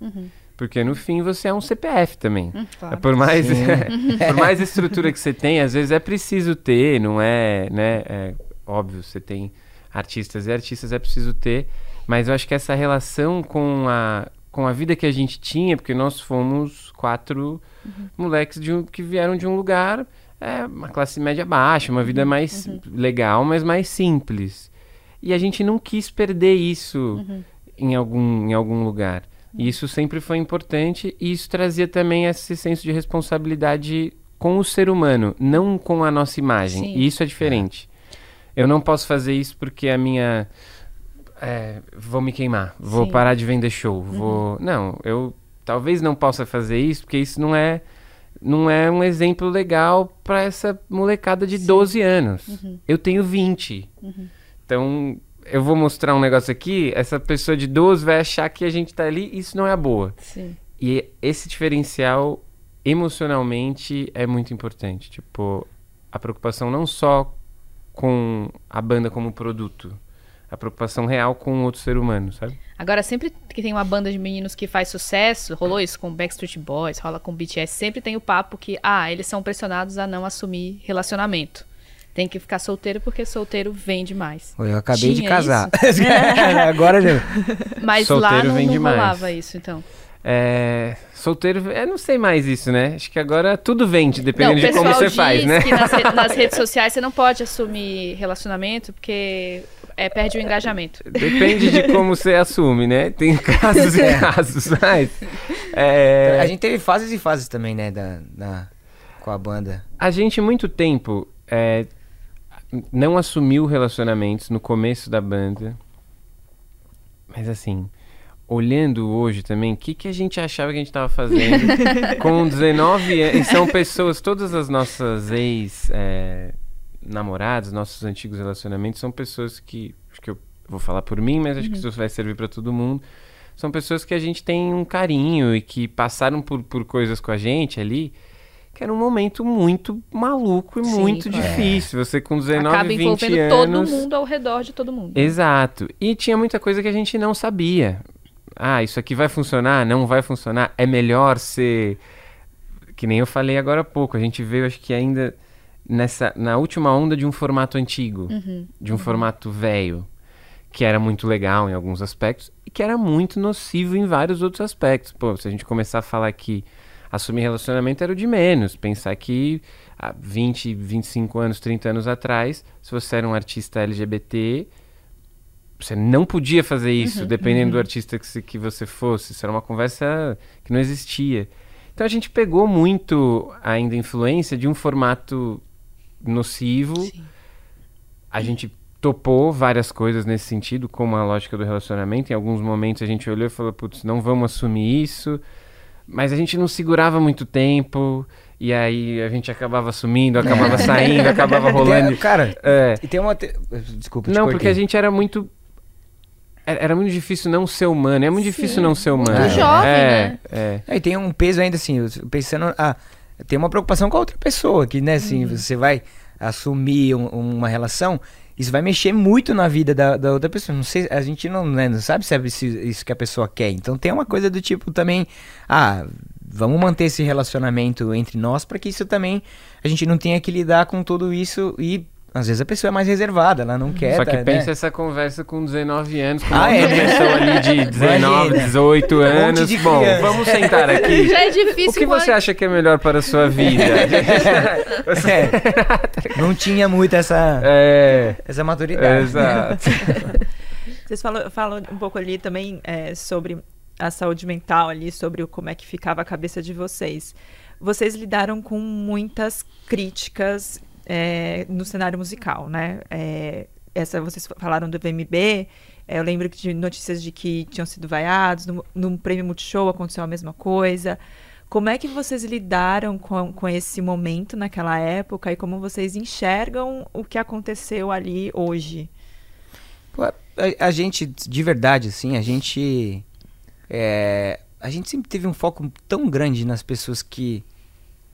Porque no fim você é um CPF também. Claro. Por mais, Sim. por mais estrutura que você tem, às vezes é preciso ter, não é, né? É óbvio, você tem artistas e artistas, é preciso ter. Mas eu acho que essa relação com a, com a vida que a gente tinha, porque nós fomos quatro moleques de um- que vieram de um lugar, é, uma classe média baixa, uma vida mais legal, mas mais simples. E a gente não quis perder isso em, algum, em algum lugar. E isso sempre foi importante e isso trazia também esse senso de responsabilidade com o ser humano, não com a nossa imagem. Sim. E isso é diferente. Eu não posso fazer isso porque a minha. é, vou me queimar, vou Sim. parar de vender show, vou. Não, eu talvez não possa fazer isso porque isso não é. Não é um exemplo legal para essa molecada de 12 anos. Eu tenho 20. Então, eu vou mostrar um negócio aqui, essa pessoa de 12 vai achar que a gente tá ali, isso não é boa. Sim. E esse diferencial emocionalmente é muito importante. Tipo, a preocupação não só com a banda como produto, a preocupação real com outro ser humano, sabe? Agora, sempre que tem uma banda de meninos que faz sucesso, rolou isso com Backstreet Boys, rola com BTS, sempre tem o papo que, ah, eles são pressionados a não assumir relacionamento. Tem que ficar solteiro porque solteiro vende mais. Eu acabei de Tinha casar. Agora já. Mas lá Solteiro não, vende não mais. rolava isso, então. É, solteiro, eu não sei mais isso, né? Acho que agora tudo vende, Não, dependendo o de como você diz faz, né? nas, re- nas redes sociais você não pode assumir relacionamento porque é, perde o engajamento. Depende de como você assume, né? Tem casos É. e casos, mas... é, A gente teve fases e fases também, né? Da, da- com a banda. A gente, muito tempo, é, não assumiu relacionamentos no começo da banda. Mas assim, olhando hoje também, o que, que a gente achava que a gente estava fazendo com 19 anos? E são pessoas, todas as nossas ex-namorados, nossos antigos relacionamentos, são pessoas que, acho que eu vou falar por mim, mas acho que isso vai servir para todo mundo. São pessoas que a gente tem um carinho e que passaram por, por coisas com a gente ali, que era um momento muito maluco e Sim, muito claro. difícil. Você com 19, Acaba 20 envolvendo anos... todo mundo ao redor de todo mundo. Exato. E tinha muita coisa que a gente não sabia. Ah, isso aqui vai funcionar? Não vai funcionar? É melhor ser. Que nem eu falei agora há pouco. A gente veio, acho que ainda nessa na última onda de um formato antigo, de um formato velho, que era muito legal em alguns aspectos e que era muito nocivo em vários outros aspectos. Pô, se a gente começar a falar que assumir relacionamento era o de menos, pensar que há 20, 25 anos, 30 anos atrás, se você era um artista LGBT, você não podia fazer isso, Uhum, dependendo do artista que, que você fosse. Isso era uma conversa que não existia. Então a gente pegou muito ainda influência de um formato nocivo. Sim. A gente topou várias coisas nesse sentido, como a lógica do relacionamento. Em alguns momentos a gente olhou e falou, putz, não vamos assumir isso. Mas a gente não segurava muito tempo. E aí a gente acabava assumindo, acabava saindo, acabava rolando. Tem- cara, É. e tem uma. te- Desculpa, te Não, cortei. porque a gente era muito. Era muito difícil não ser humano. É muito difícil não ser humano. Muito jovem, é, né? É. É, e tem um peso ainda assim, pensando. Ah, tem uma preocupação com a outra pessoa, que, né, assim, Uhum. você vai assumir um- uma relação, isso vai mexer muito na vida da, da outra pessoa. Não sei, a gente não, né, não sabe se é isso que a pessoa quer. Então tem uma coisa do tipo também, ah, vamos manter esse relacionamento entre nós para que isso também a gente não tenha que lidar com tudo isso e às vezes a pessoa é mais reservada, ela não quer. Só que tá, pensa né? essa conversa com 19 anos, com Ah, uma é? pessoa ali de 19, Imagina. 18 Um monte anos. de Bom, criança. vamos sentar aqui. Já é difícil. O que você acha que é melhor para a sua vida? É. não tinha muito essa, é. essa maturidade. Exato. Vocês falam, falam um pouco ali também é, sobre a saúde mental ali, sobre o, como é que ficava a cabeça de vocês. Vocês lidaram com muitas críticas é, no cenário musical, né? É, essa, vocês falaram do VMB, é, eu lembro de notícias de que tinham sido vaiados, no, no Prêmio Multishow aconteceu a mesma coisa. Como é que vocês lidaram com, com esse momento naquela época e como vocês enxergam o que aconteceu ali hoje? A, a gente, de verdade, assim, a gente. é, a gente sempre teve um foco tão grande nas pessoas que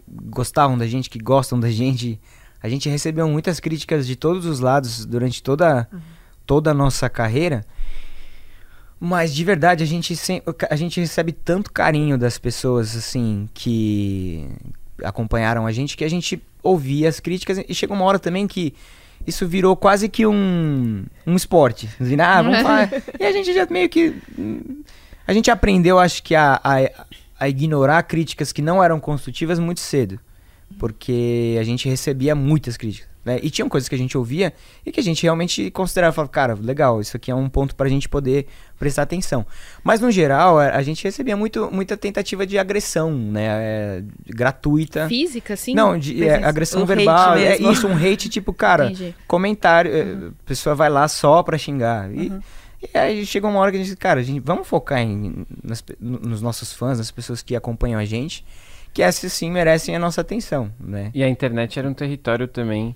gostavam da gente, que gostam da gente. A gente recebeu muitas críticas de todos os lados durante toda, toda a nossa carreira. Mas de verdade, a gente, a gente recebe tanto carinho das pessoas, assim, que acompanharam a gente, que a gente ouvia as críticas e chega uma hora também que isso virou quase que um, um esporte. Assim, ah, vamos falar. E a gente já meio que. A gente aprendeu, acho que, a, a, a ignorar críticas que não eram construtivas muito cedo. Porque a gente recebia muitas críticas. Né? E tinham coisas que a gente ouvia e que a gente realmente considerava, falava, cara, legal, isso aqui é um ponto pra gente poder prestar atenção. Mas no geral, a, gente recebia muito, muita tentativa de agressão, né? é, gratuita. Física, assim? Não, de, é, agressão verbal. É isso, um hate tipo, cara, Entendi. comentário. é, A pessoa vai lá só pra xingar. E, e aí chegou uma hora que a gente, cara, a gente, vamos focar em, nas nos nossos fãs, nas pessoas que acompanham a gente, que essas sim merecem a nossa atenção, né? E a internet era um território também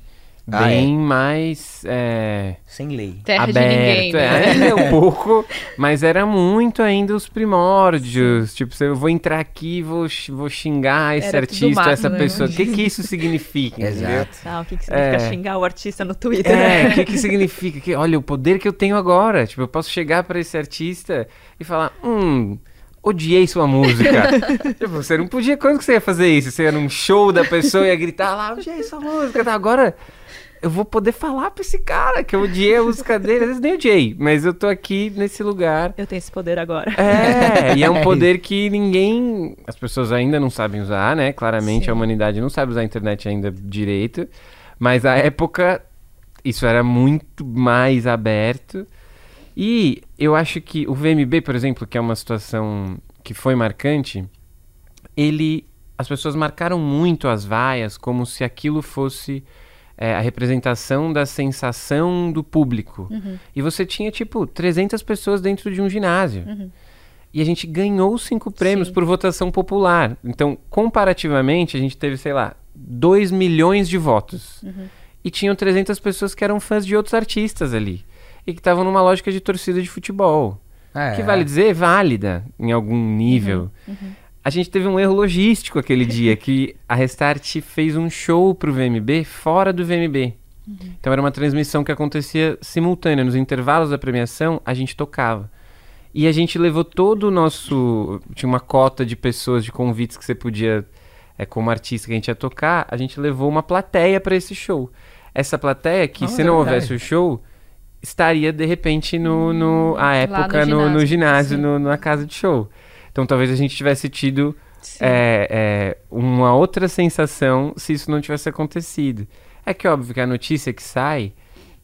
Ah, bem mais é, Sem lei. Terra aberto. de ninguém. é, né? ainda é um pouco, mas era muito ainda os primórdios. Tipo, se eu vou entrar aqui e vou, vou xingar esse Era artista, mato, essa né? pessoa. O que, que isso significa? entendeu? Exato. Ah, o que, que significa É. xingar o artista no Twitter? né? É, o que, que significa? Que, olha, o poder que eu tenho agora. Tipo, eu posso chegar pra esse artista e falar, hum, odiei sua música. tipo, você não podia. Quando que você ia fazer isso? Você ia num show da pessoa e ia gritar lá, odiei sua música. Tá, agora eu vou poder falar pra esse cara que eu odiei a música dele. Às vezes nem odiei, mas eu tô aqui nesse lugar. Eu tenho esse poder agora. É, e é um poder que ninguém. As pessoas ainda não sabem usar, né? Claramente Sim. a humanidade não sabe usar a internet ainda direito. Mas a época, isso era muito mais aberto. E eu acho que o VMB, por exemplo, que é uma situação que foi marcante, ele. As pessoas marcaram muito as vaias como se aquilo fosse é, a representação da sensação do público. E você tinha, tipo, 300 pessoas dentro de um ginásio. E a gente ganhou cinco prêmios Sim. por votação popular. Então, comparativamente, a gente teve, sei lá, 2 milhões de votos. E tinham 300 pessoas que eram fãs de outros artistas ali. E que estavam numa lógica de torcida de futebol. É. Que vale dizer, válida em algum nível. A gente teve um erro logístico aquele dia, que a Restart fez um show pro VMB fora do VMB. Então era uma transmissão que acontecia simultânea. Nos intervalos da premiação, a gente tocava. E a gente levou todo o nosso. Tinha uma cota de pessoas, de convites que você podia, é, como artista que a gente ia tocar. A gente levou uma plateia para esse show. Essa plateia, que se não é houvesse verdade. o show, estaria de repente no, no a no época no, no ginásio, no- na casa de show. Então talvez a gente tivesse tido é, é, uma outra sensação se isso não tivesse acontecido. É que óbvio que a notícia que sai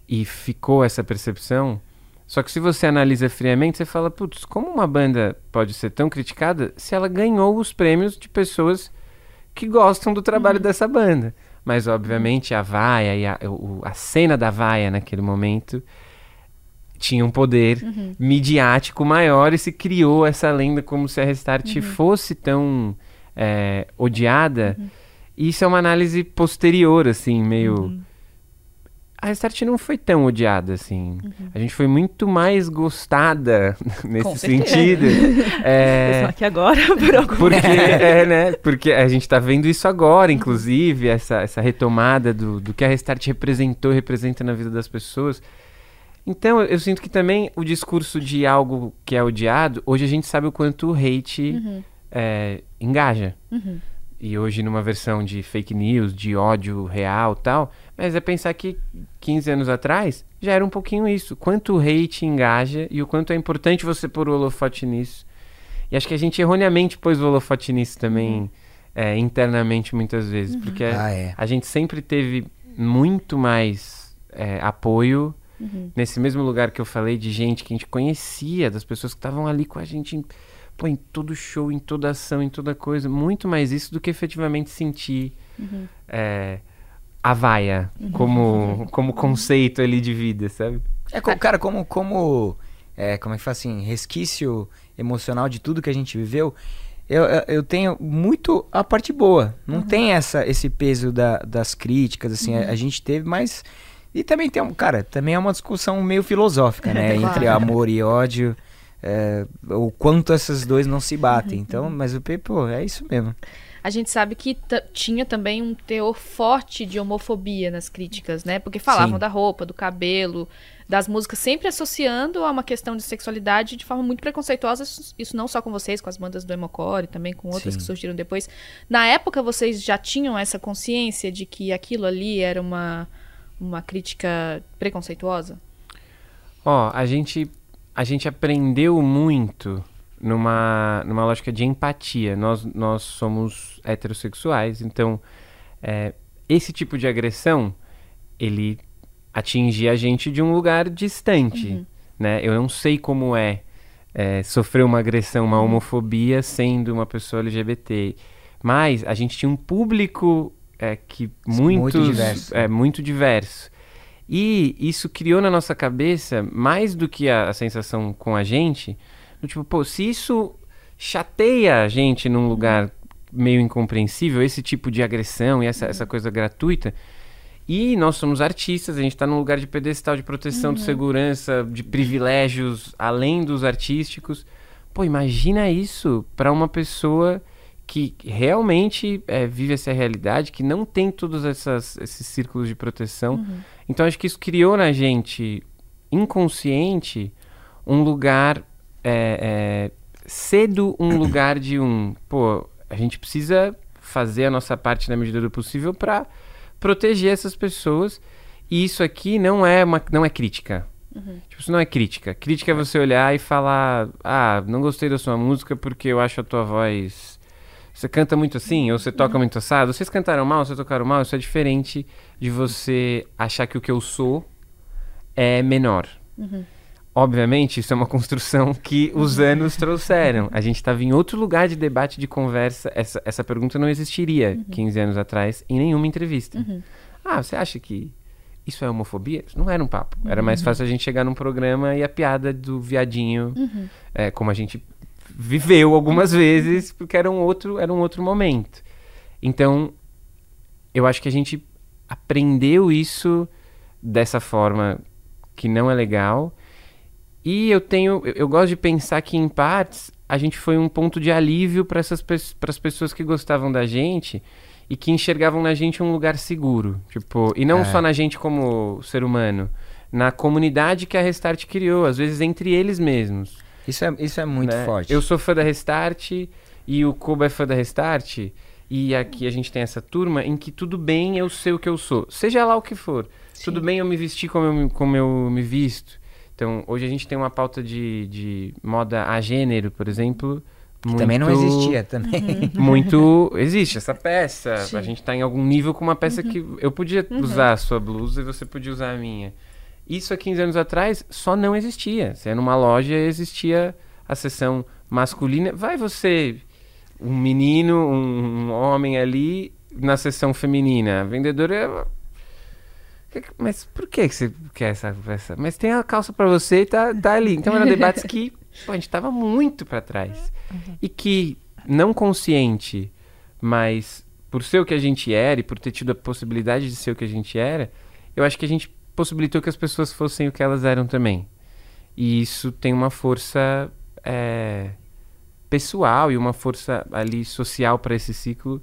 e ficou essa percepção Só que se você analisa friamente, você fala, putz, como uma banda pode ser tão criticada se ela ganhou os prêmios de pessoas que gostam do trabalho Uhum. dessa banda? Mas, obviamente, a vaia e a, o- a cena da vaia naquele momento tinha um poder Uhum. midiático maior e se criou essa lenda como se a Restart Uhum. fosse tão é, odiada. E isso é uma análise posterior, assim, meio. A Restart não foi tão odiada, assim. A gente foi muito mais gostada nesse sentido. É, estão aqui agora por algum porque, é, né? Porque a gente tá vendo isso agora, inclusive, essa, essa retomada do, do que a Restart representou, representa na vida das pessoas. Então, eu, sinto que também o discurso de algo que é odiado, hoje a gente sabe o quanto o hate Uhum. é, engaja. Uhum. E hoje numa versão de fake news, de ódio real tal, mas é pensar que 15 anos atrás já era um pouquinho isso. Quanto o hate engaja e o quanto é importante você pôr o holofote nisso. E acho que a gente erroneamente pôs o holofote nisso também é, internamente muitas vezes, porque Ah, é. a gente sempre teve muito mais é, apoio Uhum. nesse mesmo lugar que eu falei de gente que a gente conhecia, das pessoas que estavam ali com a gente em, pô, em todo show, em toda ação, em toda coisa. Muito mais isso do que efetivamente sentir é, a vaia como, como conceito ali de vida, sabe? É, cara, como, como, é, como é que fala assim, resquício emocional de tudo que a gente viveu, eu, eu, tenho muito a parte boa. Não tem essa, esse peso da- das críticas, assim, a, a gente teve, mas... E também tem, um cara, também é uma discussão meio filosófica, né? Claro. Entre amor e ódio, é, o quanto essas dois não se batem. Então, mas o pô, é isso mesmo. A gente sabe que tinha também um teor forte de homofobia nas críticas, né? Porque falavam Sim. da roupa, do cabelo, das músicas, sempre associando a uma questão de sexualidade de forma muito preconceituosa. Isso- Isso não só com vocês, com as bandas do Emocore, também com outras Sim. que surgiram depois. Na época, vocês já tinham essa consciência de que aquilo ali era uma, uma crítica preconceituosa? Ó, a gente, a gente aprendeu muito numa, numa lógica de empatia. Nós, nós somos heterossexuais, então é, esse tipo de agressão, ele atinge a gente de um lugar distante, né? Eu não sei como é, é, sofrer uma agressão, uma homofobia sendo uma pessoa LGBT, mas a gente tinha um público é, que Muito muitos, diverso. é muito diverso. E isso criou na nossa cabeça, mais do que a, a sensação com a gente, do tipo, pô, se isso chateia a gente num lugar meio incompreensível, esse tipo de agressão e essa, essa coisa gratuita, e nós somos artistas, a gente está num lugar de pedestal de proteção, de segurança, de privilégios além dos artísticos. Pô, imagina isso para uma pessoa que realmente é, vive essa realidade, que não tem todos essas, esses círculos de proteção. Então acho que isso criou na gente, inconsciente, um lugar é, é, cedo um lugar de um, pô, a gente precisa fazer a nossa parte na medida do possível para proteger essas pessoas. E isso aqui não é uma, não é crítica. Tipo, isso não é crítica. Crítica é você olhar e falar, ah, não gostei da sua música porque eu acho a tua voz você canta muito assim, ou você toca muito assado. Vocês cantaram mal, vocês tocaram mal. Isso é diferente de você achar que o que eu sou é menor. Obviamente, isso é uma construção que os anos trouxeram. A gente estava em outro lugar de debate, de conversa. Essa, essa pergunta não existiria 15 anos atrás em nenhuma entrevista. Ah, você acha que isso é homofobia? Isso não era um papo. Era mais fácil a gente chegar num programa e a piada do viadinho, é, como a gente viveu algumas vezes, porque era um outro, era um outro momento. Então, eu acho que a gente aprendeu isso dessa forma que não é legal. E eu tenho, eu, eu gosto de pensar que em partes a gente foi um ponto de alívio para essas para as pessoas que gostavam da gente e que enxergavam na gente um lugar seguro, tipo, e não É. só na gente como ser humano, na comunidade que a Restart criou, às vezes entre eles mesmos. Isso é, isso é muito né? forte. Eu sou fã da Restart e o Koba é fã da Restart. E aqui a gente tem essa turma em que tudo bem eu sei o que eu sou. Seja lá o que for. Tudo bem eu me vestir como eu, me- como eu me visto. Então, hoje a gente tem uma pauta de, de moda a gênero, por exemplo. Que também não muito- existia também. Muito. Existe essa peça. Sim. A gente tá em algum nível com uma peça que eu podia usar a sua blusa e você podia usar a minha. Isso há 15 anos atrás só não existia. Você ia numa loja existia a seção masculina. Vai você, um menino, um homem ali, na seção feminina. A vendedora. Mas por que você quer essa, essa? Mas tem a calça para você e tá, tá ali. Então eram debates que pô, a gente tava muito para trás. Uhum. E que, não consciente, mas por ser o que a gente era e por ter tido a possibilidade de ser o que a gente era, eu acho que a gente possibilitou que as pessoas fossem o que elas eram também. E isso tem uma força é, pessoal e uma força ali social para esse ciclo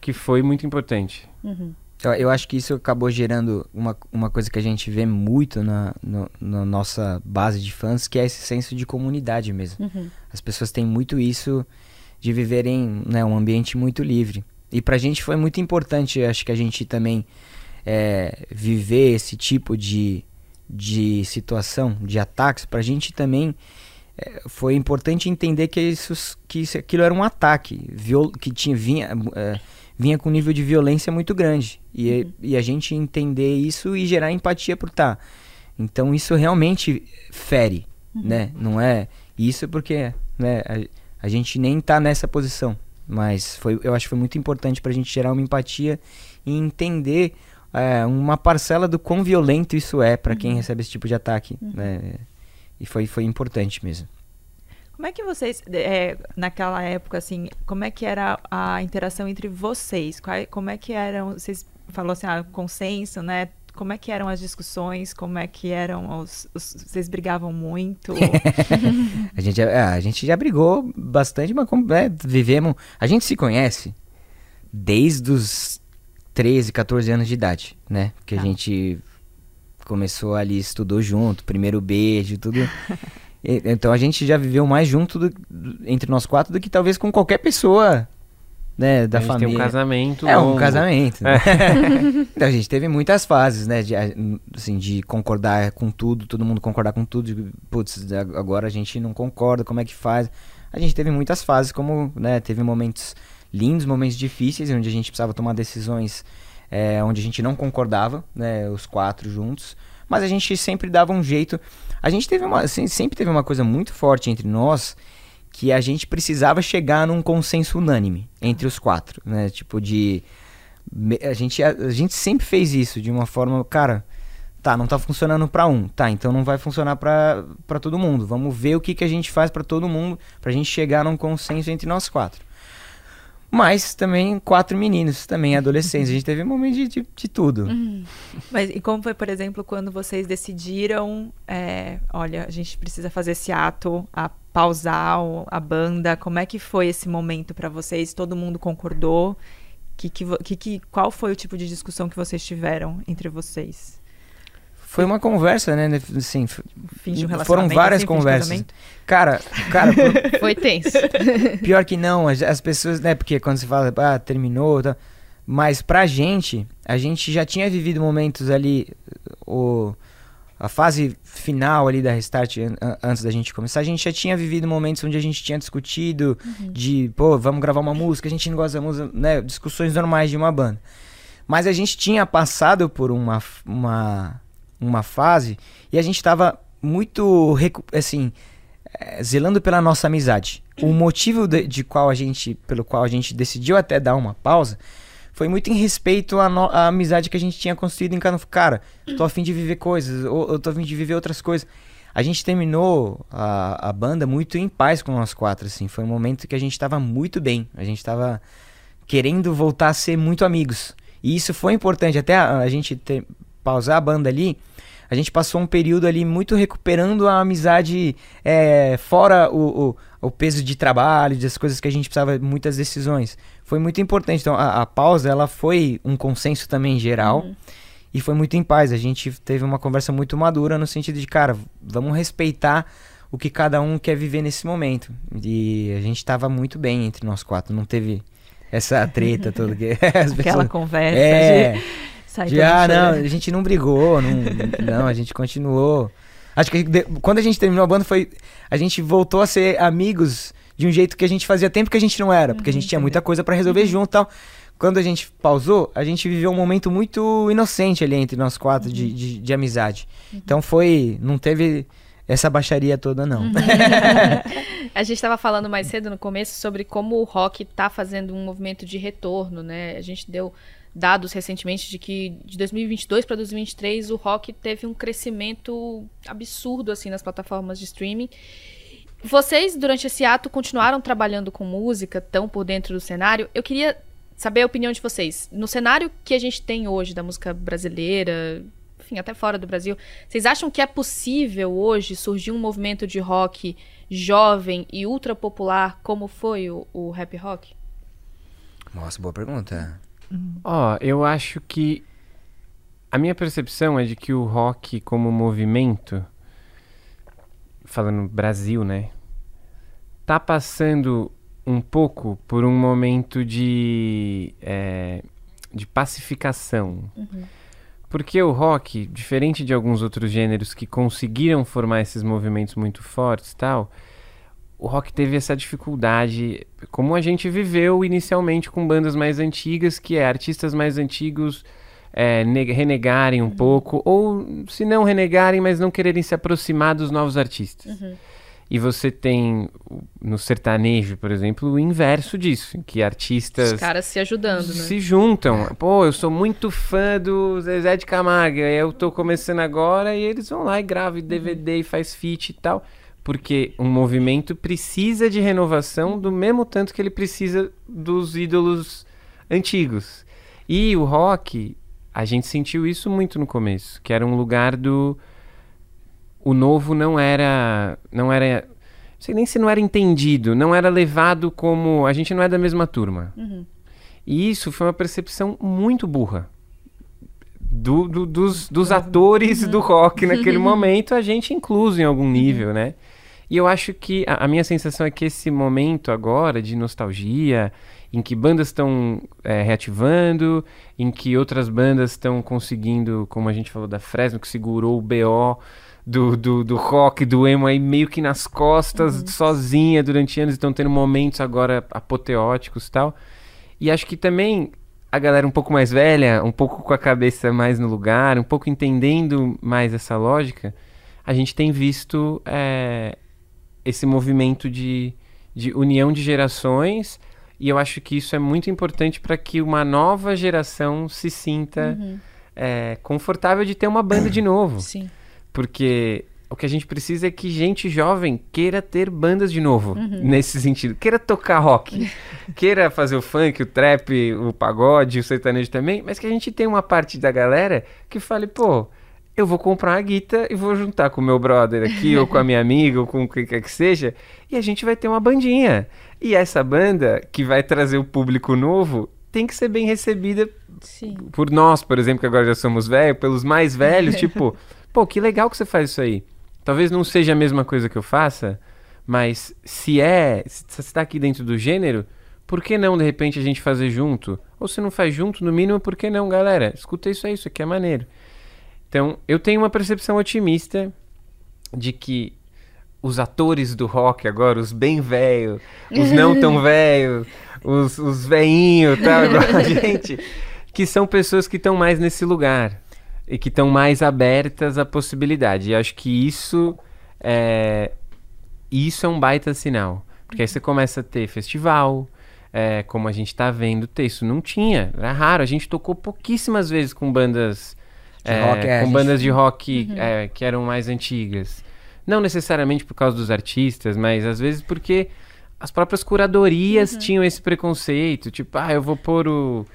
que foi muito importante. Uhum. Eu, acho que isso acabou gerando uma, uma coisa que a gente vê muito na, no, na nossa base de fãs, que é esse senso de comunidade mesmo. Uhum. As pessoas têm muito isso de viverem né, um ambiente muito livre. E pra gente foi muito importante, acho que a gente também é, viver esse tipo de, de situação, de ataques, pra gente também é, foi importante entender que, isso, que isso, aquilo era um ataque, viol, que tinha, vinha, é, vinha com um nível de violência muito grande. E, uhum. e a gente entender isso e gerar empatia por tá. Então isso realmente fere, uhum. né? Não é isso porque né, a, a gente nem tá nessa posição. Mas foi, eu acho que foi muito importante para a gente gerar uma empatia e entender é, uma parcela do quão violento isso é para uhum. quem recebe esse tipo de ataque. Uhum. Né? E foi, foi importante mesmo. Como é que vocês, é, naquela época, assim, como é que era a interação entre vocês? Qual, como é que eram, vocês falou assim, ah, consenso, né? Como é que eram as discussões? Como é que eram os. os vocês brigavam muito? a, gente, é, a gente já brigou bastante, mas como, é, vivemos. A gente se conhece desde os 13, 14 anos de idade, né? Porque a tá. gente começou ali, estudou junto, primeiro beijo, tudo. então a gente já viveu mais junto do, entre nós quatro do que talvez com qualquer pessoa né, da a gente família. Tem um casamento. É longo. um casamento. Né? então a gente teve muitas fases, né, de, assim, de concordar com tudo, todo mundo concordar com tudo. De, putz, agora a gente não concorda, como é que faz? A gente teve muitas fases, como, né, teve momentos lindos, momentos difíceis, onde a gente precisava tomar decisões é, onde a gente não concordava, né, os quatro juntos. Mas a gente sempre dava um jeito. A gente teve uma, sempre teve uma coisa muito forte entre nós que a gente precisava chegar num consenso unânime entre os quatro, né? Tipo de a gente a, a gente sempre fez isso de uma forma, cara, tá, não tá funcionando para um, tá, então não vai funcionar para todo mundo. Vamos ver o que que a gente faz para todo mundo, pra gente chegar num consenso entre nós quatro. Mas também quatro meninos, também adolescentes. A gente teve um momento de, de, de tudo. Uhum. Mas e como foi, por exemplo, quando vocês decidiram, é, olha, a gente precisa fazer esse ato, a pausar a banda? Como é que foi esse momento para vocês? Todo mundo concordou? Que, que, que, qual foi o tipo de discussão que vocês tiveram entre vocês? Foi uma conversa, né? Assim, um foram várias assim, conversas. Cara, cara. Foi tenso. Pior que não, as, as, pessoas, né? Porque quando você fala, ah, terminou, tá, mas pra gente, a gente já tinha vivido momentos ali, o, a fase final ali da Restart, an, antes da gente começar, a gente já tinha vivido momentos onde a gente tinha discutido uhum. de, pô, vamos gravar uma música, a gente não gosta da música, né? Discussões normais de uma banda. Mas a gente tinha passado por uma, uma uma fase e a gente estava muito assim é, zelando pela nossa amizade. O motivo de, de, qual a gente, pelo qual a gente decidiu até dar uma pausa, foi muito em respeito à, no, à amizade que a gente tinha construído em cada cara. Tô afim de viver coisas, ou eu tô afim de viver outras coisas. A gente terminou a, a banda muito em paz com nós quatro, assim. Foi um momento que a gente estava muito bem. A gente estava querendo voltar a ser muito amigos. E isso foi importante. Até a, a gente ter, pausar a banda ali, a gente passou um período ali muito recuperando a amizade é, fora o, o, o, peso de trabalho, das coisas que a gente precisava, muitas decisões. Foi muito importante. Então, a, a pausa, ela foi um consenso também geral. Uhum. E foi muito em paz. A gente teve uma conversa muito madura no sentido de, cara, vamos respeitar o que cada um quer viver nesse momento. E a gente estava muito bem entre nós quatro. Não teve essa treta toda. Que Aquela pessoas... conversa. É. De Sai Já, não, a gente não brigou, não, não, a gente continuou. Acho que de, quando a gente terminou a banda foi. A gente voltou a ser amigos de um jeito que a gente fazia tempo que a gente não era, porque a gente tinha muita coisa para resolver uhum. junto e tal. quando a gente pausou, a gente viveu um momento muito inocente ali entre nós quatro de, de, de amizade. Então foi. Não teve essa baixaria toda, não. A gente estava falando mais cedo no começo sobre como o rock está fazendo um movimento de retorno, né? A gente deu dados recentemente de que de 2022 para 2023 o rock teve um crescimento absurdo assim nas plataformas de streaming. Vocês durante esse ato continuaram trabalhando com música, tão por dentro do cenário. Eu queria saber a opinião de vocês. No cenário que a gente tem hoje da música brasileira, enfim, até fora do Brasil, vocês acham que é possível hoje surgir um movimento de rock jovem e ultra popular como foi o, o rap rock? Nossa, boa pergunta. Ó, eu acho que a minha percepção é de que o rock como movimento, falando Brasil, né, tá passando um pouco por um momento de, é, de pacificação. Porque o rock, diferente de alguns outros gêneros que conseguiram formar esses movimentos muito fortes e tal, o rock teve essa dificuldade, como a gente viveu inicialmente com bandas mais antigas, que é artistas mais antigos é, ne- renegarem um pouco, ou se não renegarem, mas não quererem se aproximar dos novos artistas. E você tem no sertanejo, por exemplo, o inverso disso, em que artistas Os caras se ajudando, né? se juntam. Pô, eu sou muito fã do Zezé de Camargo, eu tô começando agora e eles vão lá e gravam DVD e faz feat e tal. Porque um movimento precisa de renovação do mesmo tanto que ele precisa dos ídolos antigos. E o rock, a gente sentiu isso muito no começo, que era um lugar do o novo não era não era não sei nem se não era entendido, não era levado como a gente não é da mesma turma. E isso foi uma percepção muito burra. Do, do- dos, dos atores do rock naquele momento, a gente incluso em algum nível, né? E eu acho que a, a minha sensação é que esse momento agora de nostalgia, em que bandas estão é, reativando, em que outras bandas estão conseguindo, como a gente falou da Fresno, que segurou o BO do, do, do rock, do emo aí meio que nas costas, sozinha durante anos, estão tendo momentos agora apoteóticos e tal. E acho que também a galera um pouco mais velha, um pouco com a cabeça mais no lugar, um pouco entendendo mais essa lógica, a gente tem visto é, esse movimento de, de união de gerações. E eu acho que isso é muito importante para que uma nova geração se sinta é, confortável de ter uma banda de novo. Sim. Porque o que a gente precisa é que gente jovem queira ter bandas de novo, nesse sentido. Queira tocar rock, queira fazer o funk, o trap, o pagode, o sertanejo também, mas que a gente tenha uma parte da galera que fale, pô, eu vou comprar uma guita e vou juntar com o meu brother aqui, ou com a minha amiga, ou com o que quer que seja, e a gente vai ter uma bandinha. E essa banda, que vai trazer o público novo, tem que ser bem recebida Sim. por nós, por exemplo, que agora já somos velhos, pelos mais velhos, tipo, pô, que legal que você faz isso aí. Talvez não seja a mesma coisa que eu faça, mas se é, se você está aqui dentro do gênero, por que não de repente a gente fazer junto? Ou se não faz junto, no mínimo, por que não, galera? Escuta isso aí, isso aqui é maneiro. Então, eu tenho uma percepção otimista de que os atores do rock agora, os bem velhos, os não tão velhos, os, os veinhos, a gente, que são pessoas que estão mais nesse lugar e que estão mais abertas à possibilidade. E acho que isso é, isso é um baita sinal. Porque aí você começa a ter festival, é, como a gente tá vendo ter. Isso não tinha, era raro. A gente tocou pouquíssimas vezes com bandas, é, rock, é, com gente- bandas de rock é, que eram mais antigas. Não necessariamente por causa dos artistas, mas às vezes porque as próprias curadorias tinham esse preconceito. Tipo, ah, eu vou pôr o,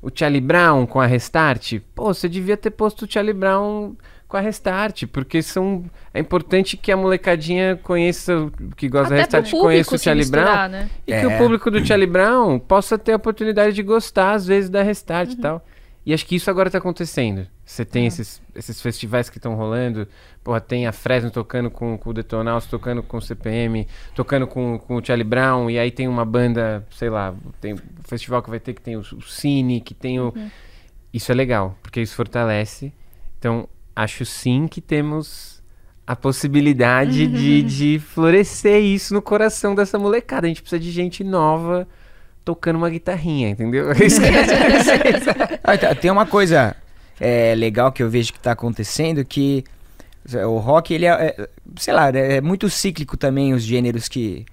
o Charlie Brown com a Restart. Pô, você devia ter posto o Charlie Brown com a Restart, porque são é importante que a molecadinha conheça, que gosta da Até Restart, conheça o Charlie misturar, Brown. né? E que o É. público do Charlie Brown possa ter a oportunidade de gostar, às vezes, da Restart e tal. E acho que isso agora tá acontecendo. Você tem esses, esses festivais que estão rolando. Porra, tem a Fresno tocando com, com o Detonauts, tocando com o CPM, tocando com, com o Charlie Brown. E aí tem uma banda, sei lá, tem um festival que vai ter que tem o, o Cine, que tem o... Isso é legal, porque isso fortalece. Então, acho sim que temos a possibilidade de, de florescer isso no coração dessa molecada. A gente precisa de gente nova tocando uma guitarrinha, entendeu? É isso que Ah, tá, Tem uma coisa é, legal que eu vejo que tá acontecendo que o rock, ele é, é, sei lá, é muito cíclico também os gêneros que,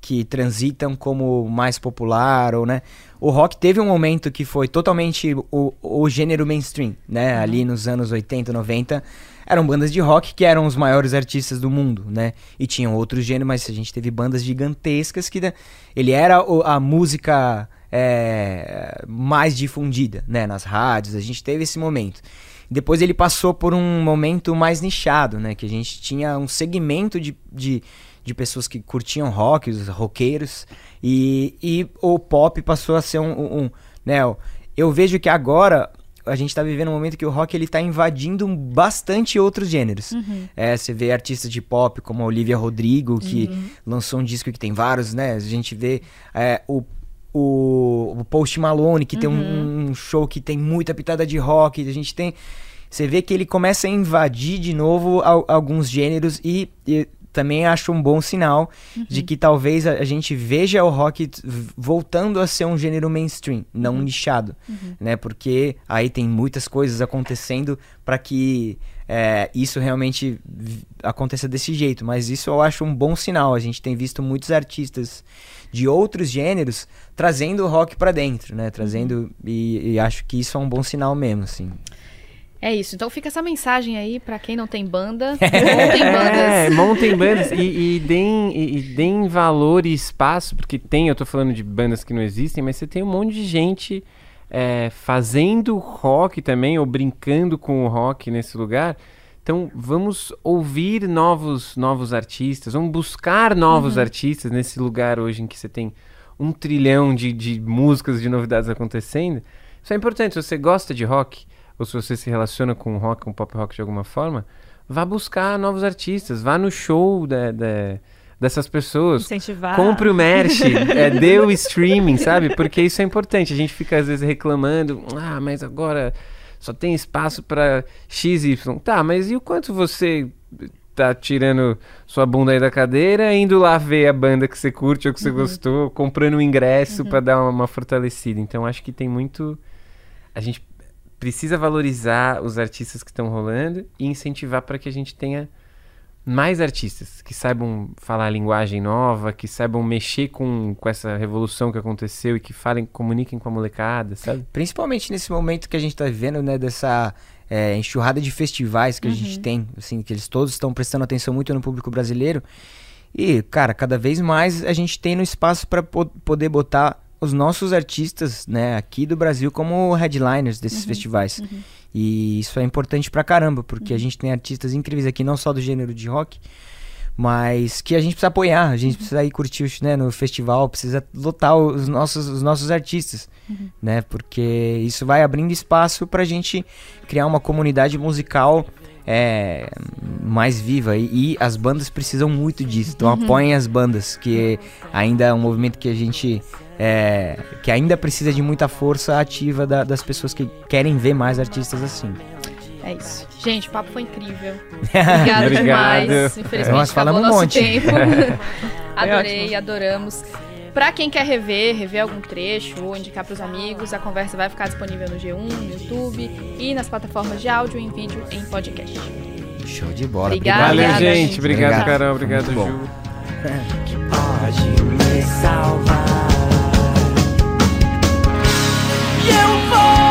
que transitam como mais popular ou, né? O rock teve um momento que foi totalmente o, o gênero mainstream, né? Ali nos anos 80, 90, eram bandas de rock que eram os maiores artistas do mundo, né? E tinham outros gêneros, mas a gente teve bandas gigantescas que né, ele era a música é, mais difundida, né? Nas rádios, a gente teve esse momento. Depois ele passou por um momento mais nichado, né? Que a gente tinha um segmento de, de, de pessoas que curtiam rock, os roqueiros, e, e o pop passou a ser um, um- um, né? Eu vejo que agora a gente tá vivendo um momento que o rock ele tá invadindo bastante outros gêneros. É, você vê artistas de pop como a Olivia Rodrigo, que lançou um disco que tem vários, né? A gente vê é, o, o, o Post Malone, que tem um, um show que tem muita pitada de rock. A gente tem. Você vê que ele começa a invadir de novo al- alguns gêneros e, e também acho um bom sinal de que talvez a, a gente veja o rock voltando a ser um gênero mainstream, não nichado, né? Porque aí tem muitas coisas acontecendo para que é, isso realmente aconteça desse jeito. Mas isso eu acho um bom sinal. A gente tem visto muitos artistas de outros gêneros trazendo o rock para dentro, né? Trazendo e, e acho que isso é um bom sinal mesmo, assim. É isso. Então fica essa mensagem aí pra quem não tem banda. Montem bandas. É, montem bandas e, e deem, e, e deem valor e espaço, porque tem, eu tô falando de bandas que não existem, mas você tem um monte de gente é, fazendo rock também, ou brincando com o rock nesse lugar. Então vamos ouvir novos, novos artistas, vamos buscar novos artistas nesse lugar hoje em que você tem um trilhão de, de músicas, de novidades acontecendo. Isso é importante, se você gosta de rock, ou se você se relaciona com rock, com pop rock de alguma forma, vá buscar novos artistas, vá no show da- da- dessas pessoas. Incentivar. Compre o merch, é, dê o streaming, sabe? Porque isso é importante. A gente fica às vezes reclamando, ah, mas agora só tem espaço para XY. Tá, mas e o quanto você tá tirando sua bunda aí da cadeira, indo lá ver a banda que você curte ou que você gostou, comprando um ingresso pra dar uma, uma fortalecida. Então acho que tem muito. A gente precisa valorizar os artistas que estão rolando e incentivar para que a gente tenha mais artistas que saibam falar a linguagem nova, que saibam mexer com, com essa revolução que aconteceu e que falem, comuniquem com a molecada, sabe? Principalmente nesse momento que a gente tá vivendo, né, dessa é, enxurrada de festivais que a gente tem, assim, que eles todos estão prestando atenção muito no público brasileiro. E, cara, cada vez mais a gente tem no espaço para poder botar os nossos artistas, né, aqui do Brasil como headliners desses festivais. E isso é importante pra caramba, porque a gente tem artistas incríveis aqui, não só do gênero de rock, mas que a gente precisa apoiar, a gente precisa ir curtir né, no festival, precisa lotar os nossos, os nossos artistas, né? Porque isso vai abrindo espaço pra gente criar uma comunidade musical é, mais viva e, e as bandas precisam muito disso. Então apoiem as bandas, que ainda é um movimento que a gente é, que ainda precisa de muita força ativa da- das pessoas que querem ver mais artistas assim. É isso. Gente, o papo foi incrível. Obrigada Obrigado. demais. Infelizmente, Nós acabou falamos um nosso monte. tempo. Adorei, adoramos. Pra quem quer rever, rever algum trecho ou indicar pros amigos, a conversa vai ficar disponível no G1, no YouTube e nas plataformas de áudio e em vídeo em podcast. Show de bola. Obrigada, Valeu, obrigada, gente. gente. Obrigado, Obrigado. Carol. Obrigado. Ju. pode me salvar. E eu vou